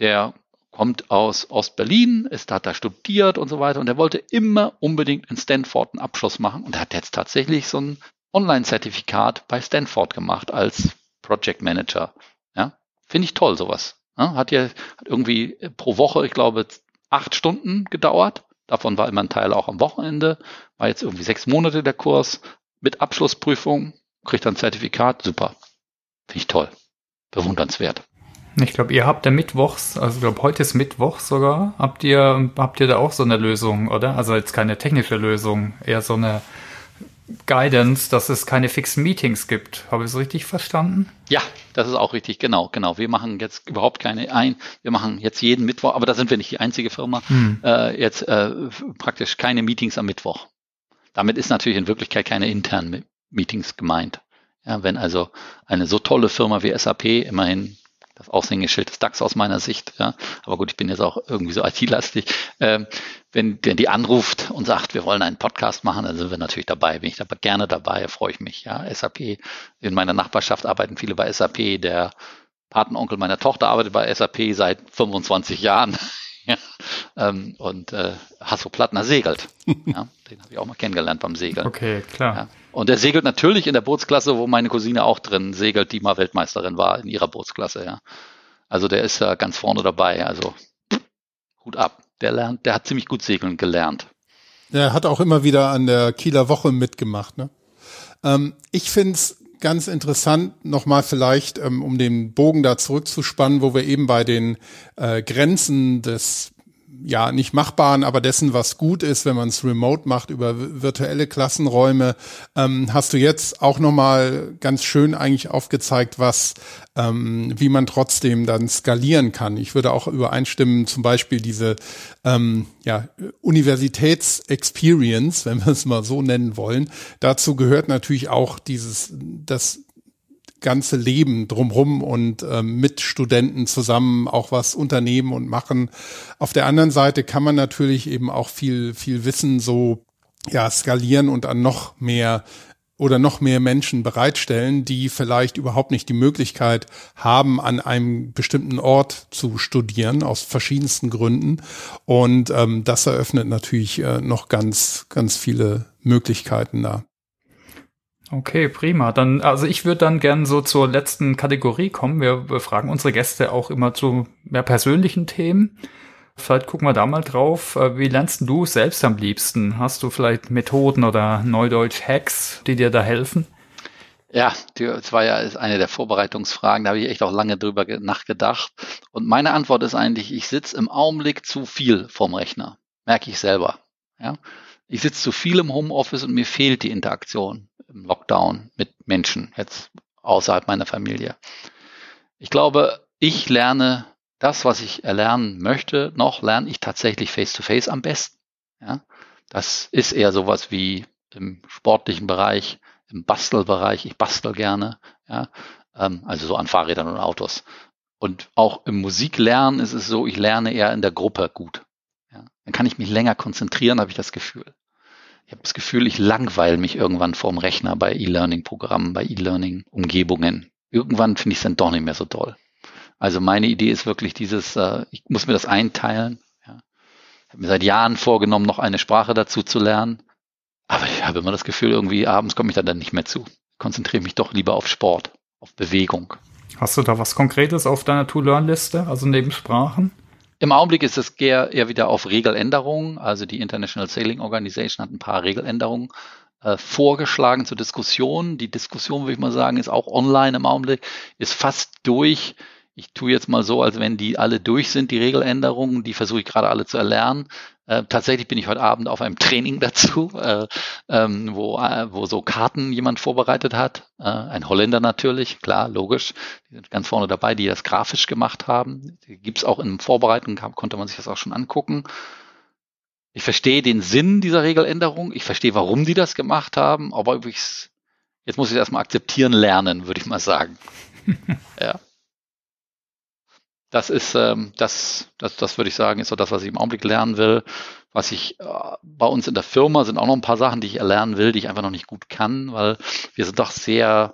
Speaker 3: der kommt aus Ostberlin, ist, hat da studiert und so weiter und der wollte immer unbedingt in Stanford einen Abschluss machen und hat jetzt tatsächlich so ein Online-Zertifikat bei Stanford gemacht als Project Manager. Ja, finde ich toll sowas. Ja, hat ja irgendwie pro Woche, ich glaube, acht Stunden gedauert. Davon war immer ein Teil auch am Wochenende. War jetzt irgendwie sechs Monate der Kurs mit Abschlussprüfung. Kriegt dann Zertifikat. Super. Finde ich toll. Bewundernswert.
Speaker 2: Ich glaube, ihr habt ja Mittwochs, also ich glaube, heute ist Mittwoch sogar. Habt ihr, habt ihr da auch so eine Lösung, oder? Also jetzt keine technische Lösung, eher so eine Guidance, dass es keine fixen Meetings gibt. Habe ich es richtig verstanden?
Speaker 3: Ja, das ist auch richtig, genau, genau. Wir machen jetzt überhaupt keine ein, wir machen jetzt jeden Mittwoch, aber da sind wir nicht die einzige Firma, hm. äh, jetzt äh, praktisch keine Meetings am Mittwoch. Damit ist natürlich in Wirklichkeit keine internen Meetings gemeint. Ja, wenn also eine so tolle Firma wie SAP immerhin das Aushängeschild des DAX aus meiner Sicht. Ja. Aber gut, ich bin jetzt auch irgendwie so IT-lastig. Ähm, wenn, wenn die anruft und sagt, wir wollen einen Podcast machen, dann sind wir natürlich dabei. Bin ich dabei gerne dabei, freue ich mich. Ja. SAP, in meiner Nachbarschaft arbeiten viele bei SAP. Der Patenonkel meiner Tochter arbeitet bei SAP seit 25 Jahren. Ja. ähm, und äh, Hasso Plattner segelt. ja. Den habe ich auch mal kennengelernt beim Segeln.
Speaker 2: Okay, klar.
Speaker 3: Ja. Und der segelt natürlich in der Bootsklasse, wo meine Cousine auch drin segelt, die mal Weltmeisterin war in ihrer Bootsklasse, ja. Also der ist ja ganz vorne dabei. Also Hut ab. Der lernt, der hat ziemlich gut segeln gelernt.
Speaker 1: Er hat auch immer wieder an der Kieler Woche mitgemacht. Ne? Ähm, ich find's ganz interessant, nochmal vielleicht, ähm, um den Bogen da zurückzuspannen, wo wir eben bei den äh, Grenzen des ja nicht machbaren, aber dessen, was gut ist, wenn man es remote macht über virtuelle Klassenräume, ähm, hast du jetzt auch nochmal ganz schön eigentlich aufgezeigt, was, ähm, wie man trotzdem dann skalieren kann. Ich würde auch übereinstimmen, zum Beispiel diese ähm, ja, Universitätsexperience, wenn wir es mal so nennen wollen. Dazu gehört natürlich auch dieses, das ganze Leben drumrum und ähm, mit Studenten zusammen auch was unternehmen und machen. Auf der anderen Seite kann man natürlich eben auch viel, viel Wissen so ja, skalieren und an noch mehr oder noch mehr Menschen bereitstellen, die vielleicht überhaupt nicht die Möglichkeit haben, an einem bestimmten Ort zu studieren, aus verschiedensten Gründen. Und ähm, das eröffnet natürlich äh, noch ganz, ganz viele Möglichkeiten da.
Speaker 2: Okay, prima. Dann, also ich würde dann gern so zur letzten Kategorie kommen. Wir, fragen unsere Gäste auch immer zu mehr persönlichen Themen. Vielleicht gucken wir da mal drauf. Äh, wie lernst du selbst am liebsten? Hast du vielleicht Methoden oder Neudeutsch Hacks, die dir da helfen?
Speaker 3: Ja, das war ja eine der Vorbereitungsfragen, da habe ich echt auch lange drüber nachgedacht. Und meine Antwort ist eigentlich, ich sitze im Augenblick zu viel vorm Rechner. Merke ich selber. Ja? Ich sitze zu viel im Homeoffice und mir fehlt die Interaktion im Lockdown mit Menschen, jetzt außerhalb meiner Familie. Ich glaube, ich lerne das, was ich erlernen möchte, noch lerne ich tatsächlich face-to-face -face am besten. Ja? Das ist eher sowas wie im sportlichen Bereich, im Bastelbereich. Ich bastel gerne, ja? Ähm, also so an Fahrrädern und Autos. Und auch im Musiklernen ist es so, ich lerne eher in der Gruppe gut. Ja? Dann kann ich mich länger konzentrieren, habe ich das Gefühl. Ich habe das Gefühl, ich langweile mich irgendwann vorm Rechner bei E-Learning-Programmen, bei E-Learning-Umgebungen. Irgendwann finde ich es dann doch nicht mehr so toll. Also meine Idee ist wirklich dieses, äh, ich muss mir das einteilen. Ja. Ich habe mir seit Jahren vorgenommen, noch eine Sprache dazu zu lernen. Aber ich habe immer das Gefühl, irgendwie abends komme ich da dann nicht mehr zu. Ich konzentriere mich doch lieber auf Sport, auf Bewegung.
Speaker 2: Hast du da was Konkretes auf deiner To-Learn-Liste, also neben Sprachen?
Speaker 3: Im Augenblick ist es eher, eher wieder auf Regeländerungen. Also die International Sailing Organization hat ein paar Regeländerungen äh, vorgeschlagen zur Diskussion. Die Diskussion, würde ich mal sagen, ist auch online im Augenblick, ist fast durch. Ich tue jetzt mal so, als wenn die alle durch sind, die Regeländerungen. Die versuche ich gerade alle zu erlernen. Äh, tatsächlich bin ich heute Abend auf einem Training dazu, äh, ähm, wo, äh, wo so Karten jemand vorbereitet hat. Äh, ein Holländer natürlich, klar, logisch. Die sind ganz vorne dabei, die das grafisch gemacht haben. Die gibt's auch in Vorbereitung, konnte man sich das auch schon angucken. Ich verstehe den Sinn dieser Regeländerung. Ich verstehe, warum die das gemacht haben. Aber übrigens, jetzt muss ich erstmal akzeptieren lernen, würde ich mal sagen. ja. Das ist, ähm, das, das, das würde ich sagen, ist so das, was ich im Augenblick lernen will. Was ich äh, bei uns in der Firma sind auch noch ein paar Sachen, die ich erlernen will, die ich einfach noch nicht gut kann, weil wir sind doch sehr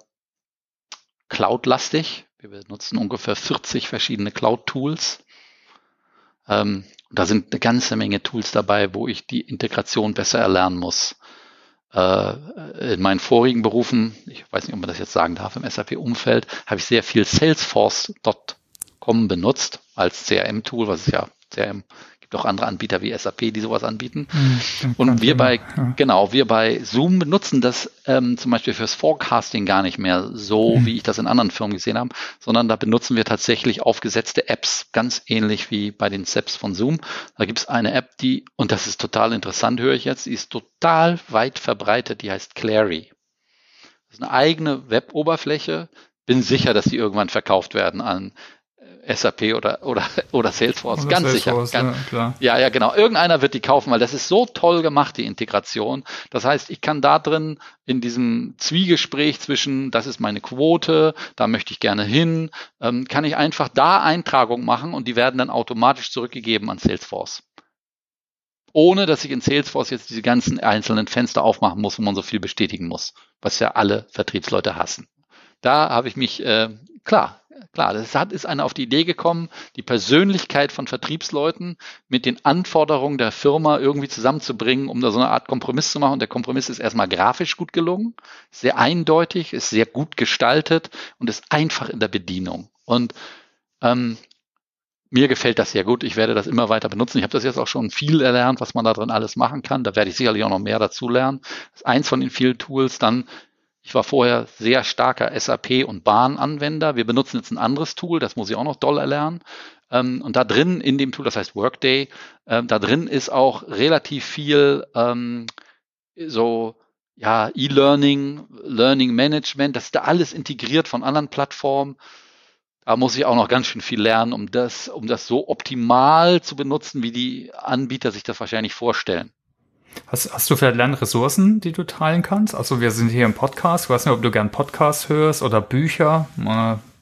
Speaker 3: Cloud-lastig. Wir benutzen ungefähr 40 verschiedene Cloud-Tools. Ähm, da sind eine ganze Menge Tools dabei, wo ich die Integration besser erlernen muss. Äh, in meinen vorigen Berufen, ich weiß nicht, ob man das jetzt sagen darf, im SAP-Umfeld, habe ich sehr viel Salesforce.com benutzt als CRM-Tool, was ist ja CRM gibt auch andere Anbieter wie SAP, die sowas anbieten. Mhm, und wir bei, ja. genau, wir bei Zoom benutzen das ähm, zum Beispiel fürs Forecasting gar nicht mehr so, mhm. wie ich das in anderen Firmen gesehen habe, sondern da benutzen wir tatsächlich aufgesetzte Apps, ganz ähnlich wie bei den SEPs von Zoom. Da gibt es eine App, die, und das ist total interessant, höre ich jetzt, die ist total weit verbreitet, die heißt Clary. Das ist eine eigene Web-Oberfläche, bin sicher, dass die irgendwann verkauft werden an SAP oder, oder, oder Salesforce, oder ganz Salesforce, sicher. Ganz, ja, ja, ja, genau. Irgendeiner wird die kaufen, weil das ist so toll gemacht, die Integration. Das heißt, ich kann da drin in diesem Zwiegespräch zwischen, das ist meine Quote, da möchte ich gerne hin, ähm, kann ich einfach da Eintragung machen und die werden dann automatisch zurückgegeben an Salesforce. Ohne dass ich in Salesforce jetzt diese ganzen einzelnen Fenster aufmachen muss, wo man so viel bestätigen muss, was ja alle Vertriebsleute hassen. Da habe ich mich, äh, klar, klar, das hat, ist einer auf die Idee gekommen, die Persönlichkeit von Vertriebsleuten mit den Anforderungen der Firma irgendwie zusammenzubringen, um da so eine Art Kompromiss zu machen. Und der Kompromiss ist erstmal grafisch gut gelungen, sehr eindeutig, ist sehr gut gestaltet und ist einfach in der Bedienung. Und ähm, mir gefällt das sehr gut. Ich werde das immer weiter benutzen. Ich habe das jetzt auch schon viel erlernt, was man da drin alles machen kann. Da werde ich sicherlich auch noch mehr dazu lernen. Das ist eins von den vielen Tools. Dann ich war vorher sehr starker SAP- und Bahn-Anwender. Wir benutzen jetzt ein anderes Tool, das muss ich auch noch doll erlernen. Ähm, und da drin in dem Tool, das heißt Workday, ähm, da drin ist auch relativ viel ähm, so ja, E-Learning, Learning Management, das ist da alles integriert von anderen Plattformen. Da muss ich auch noch ganz schön viel lernen, um das, um das so optimal zu benutzen, wie die Anbieter sich das wahrscheinlich vorstellen.
Speaker 2: Hast, hast du vielleicht Lernressourcen, die du teilen kannst? Also wir sind hier im Podcast. Ich weiß nicht, ob du gern Podcasts hörst oder Bücher.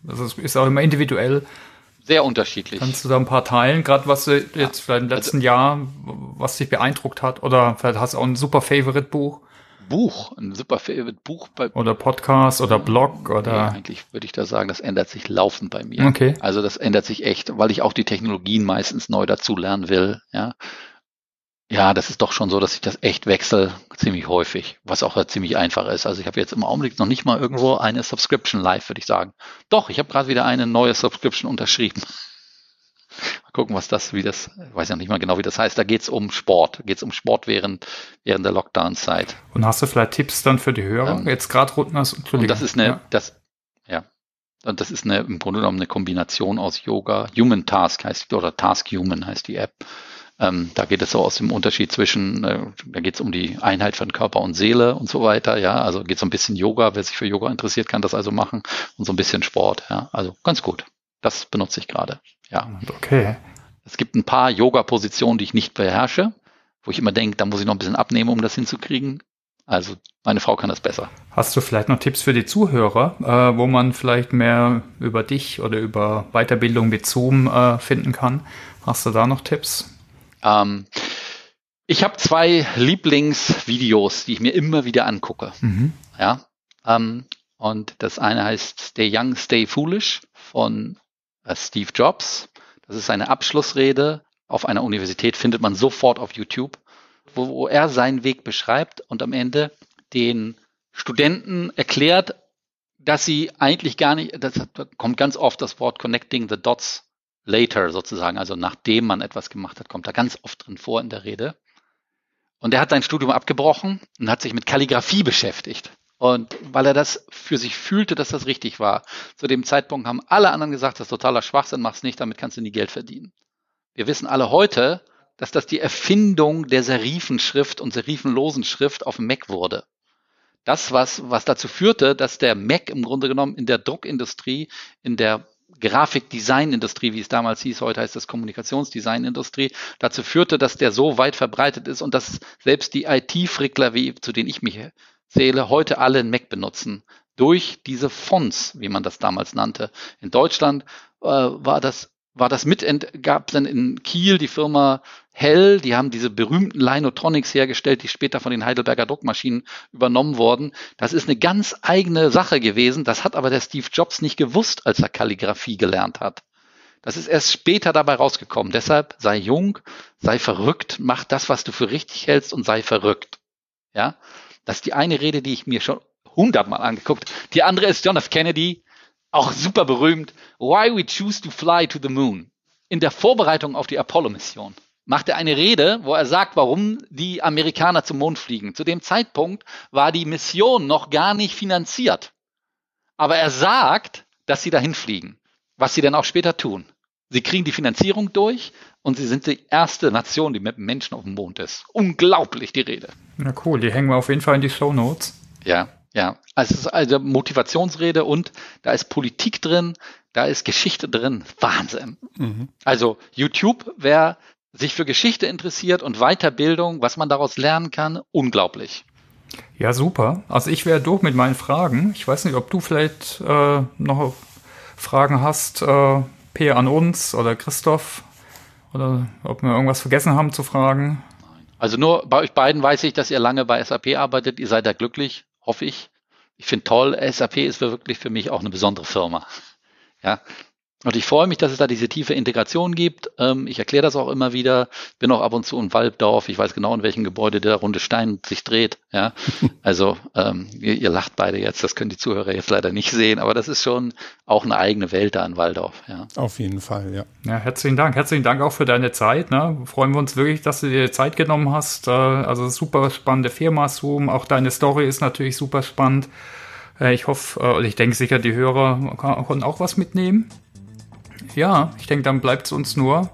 Speaker 2: Das ist auch immer individuell.
Speaker 3: Sehr unterschiedlich.
Speaker 2: Kannst du da ein paar teilen? Gerade was du jetzt ja. vielleicht im letzten also, Jahr, was dich beeindruckt hat? Oder vielleicht hast du auch ein super Favorite-Buch?
Speaker 3: Buch, ein super Favorite Buch
Speaker 2: bei oder Podcast oder Blog oder
Speaker 3: ja, eigentlich würde ich da sagen, das ändert sich laufend bei mir.
Speaker 2: Okay.
Speaker 3: Also das ändert sich echt, weil ich auch die Technologien meistens neu dazu lernen will, ja. Ja, das ist doch schon so, dass ich das echt wechsle, ziemlich häufig, was auch ziemlich einfach ist. Also ich habe jetzt im Augenblick noch nicht mal irgendwo eine Subscription live, würde ich sagen. Doch, ich habe gerade wieder eine neue Subscription unterschrieben. Mal gucken, was das, wie das, ich weiß ja nicht mal genau, wie das heißt. Da geht's um Sport. Da geht's um Sport während, während der Lockdown-Zeit.
Speaker 2: Und hast du vielleicht Tipps dann für die Hörer? Ähm, jetzt gerade
Speaker 3: runden das, Und das ist eine, ja. das, ja. Und das ist eine, im Grunde genommen eine Kombination aus Yoga. Human Task heißt, oder Task Human heißt die App. Ähm, da geht es so aus dem Unterschied zwischen, äh, da geht es um die Einheit von Körper und Seele und so weiter, ja. Also geht so ein bisschen Yoga, wer sich für Yoga interessiert, kann das also machen und so ein bisschen Sport, ja. Also ganz gut. Das benutze ich gerade, ja.
Speaker 2: Okay.
Speaker 3: Es gibt ein paar Yoga-Positionen, die ich nicht beherrsche, wo ich immer denke, da muss ich noch ein bisschen abnehmen, um das hinzukriegen. Also meine Frau kann das besser.
Speaker 2: Hast du vielleicht noch Tipps für die Zuhörer, äh, wo man vielleicht mehr über dich oder über Weiterbildung mit Zoom äh, finden kann? Hast du da noch Tipps?
Speaker 3: Ähm, ich habe zwei Lieblingsvideos, die ich mir immer wieder angucke. Mhm. Ja, ähm, und das eine heißt Stay Young, Stay Foolish von äh, Steve Jobs. Das ist seine Abschlussrede auf einer Universität, findet man sofort auf YouTube, wo, wo er seinen Weg beschreibt und am Ende den Studenten erklärt, dass sie eigentlich gar nicht, das kommt ganz oft das Wort Connecting the Dots later sozusagen, also nachdem man etwas gemacht hat, kommt da ganz oft drin vor in der Rede. Und er hat sein Studium abgebrochen und hat sich mit Kalligrafie beschäftigt. Und weil er das für sich fühlte, dass das richtig war. Zu dem Zeitpunkt haben alle anderen gesagt, das ist totaler Schwachsinn, mach's nicht, damit kannst du nie Geld verdienen. Wir wissen alle heute, dass das die Erfindung der Serifenschrift und serifenlosen Schrift auf dem Mac wurde. Das, was, was dazu führte, dass der Mac im Grunde genommen in der Druckindustrie, in der Grafikdesignindustrie, wie es damals hieß, heute heißt das Kommunikationsdesignindustrie, dazu führte, dass der so weit verbreitet ist und dass selbst die IT-Frickler, wie zu denen ich mich zähle, heute alle einen Mac benutzen. Durch diese Fonts, wie man das damals nannte. In Deutschland äh, war das war das mit, gab dann in Kiel die Firma Hell, die haben diese berühmten Linotronics hergestellt, die später von den Heidelberger Druckmaschinen übernommen wurden. Das ist eine ganz eigene Sache gewesen. Das hat aber der Steve Jobs nicht gewusst, als er Kalligraphie gelernt hat. Das ist erst später dabei rausgekommen. Deshalb sei jung, sei verrückt, mach das, was du für richtig hältst und sei verrückt. Ja, das ist die eine Rede, die ich mir schon hundertmal angeguckt. Die andere ist John F. Kennedy, auch super berühmt. Why we choose to fly to the moon. In der Vorbereitung auf die Apollo-Mission macht er eine Rede, wo er sagt, warum die Amerikaner zum Mond fliegen. Zu dem Zeitpunkt war die Mission noch gar nicht finanziert. Aber er sagt, dass sie dahin fliegen, was sie dann auch später tun. Sie kriegen die Finanzierung durch und sie sind die erste Nation, die mit Menschen auf dem Mond ist. Unglaublich, die Rede.
Speaker 2: Na cool, die hängen wir auf jeden Fall in die Show Notes.
Speaker 3: Ja, ja. Also es ist also Motivationsrede und da ist Politik drin, da ist Geschichte drin. Wahnsinn. Mhm. Also YouTube, wer sich für Geschichte interessiert und Weiterbildung, was man daraus lernen kann, unglaublich.
Speaker 2: Ja, super. Also ich wäre durch mit meinen Fragen. Ich weiß nicht, ob du vielleicht äh, noch Fragen hast, äh, Peer an uns oder Christoph, oder ob wir irgendwas vergessen haben zu fragen.
Speaker 3: Also nur bei euch beiden weiß ich, dass ihr lange bei SAP arbeitet. Ihr seid da glücklich, hoffe ich. Ich finde toll, SAP ist wirklich für mich auch eine besondere Firma. Ja, und ich freue mich, dass es da diese tiefe Integration gibt. Ähm, ich erkläre das auch immer wieder. Bin auch ab und zu in Walddorf. Ich weiß genau, in welchem Gebäude der runde Stein sich dreht. Ja, also ähm, ihr, ihr, lacht beide jetzt. Das können die Zuhörer jetzt leider nicht sehen, aber das ist schon auch eine eigene Welt da in Walldorf. Ja.
Speaker 1: Auf jeden Fall, ja.
Speaker 2: Ja, herzlichen Dank. Herzlichen Dank auch für deine Zeit. Ne? Freuen wir uns wirklich, dass du dir Zeit genommen hast. Äh, also super spannende Firma Zoom. Auch deine Story ist natürlich super spannend. Äh, ich hoffe, äh, ich denke sicher, die Hörer konnten auch was mitnehmen ja, ich denke, dann bleibt es uns nur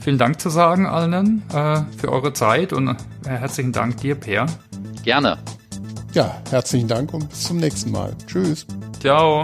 Speaker 2: vielen Dank zu sagen allen äh, für eure Zeit und äh, herzlichen Dank dir, Per.
Speaker 3: Gerne.
Speaker 1: Ja, herzlichen Dank und bis zum nächsten Mal. Tschüss.
Speaker 2: Ciao.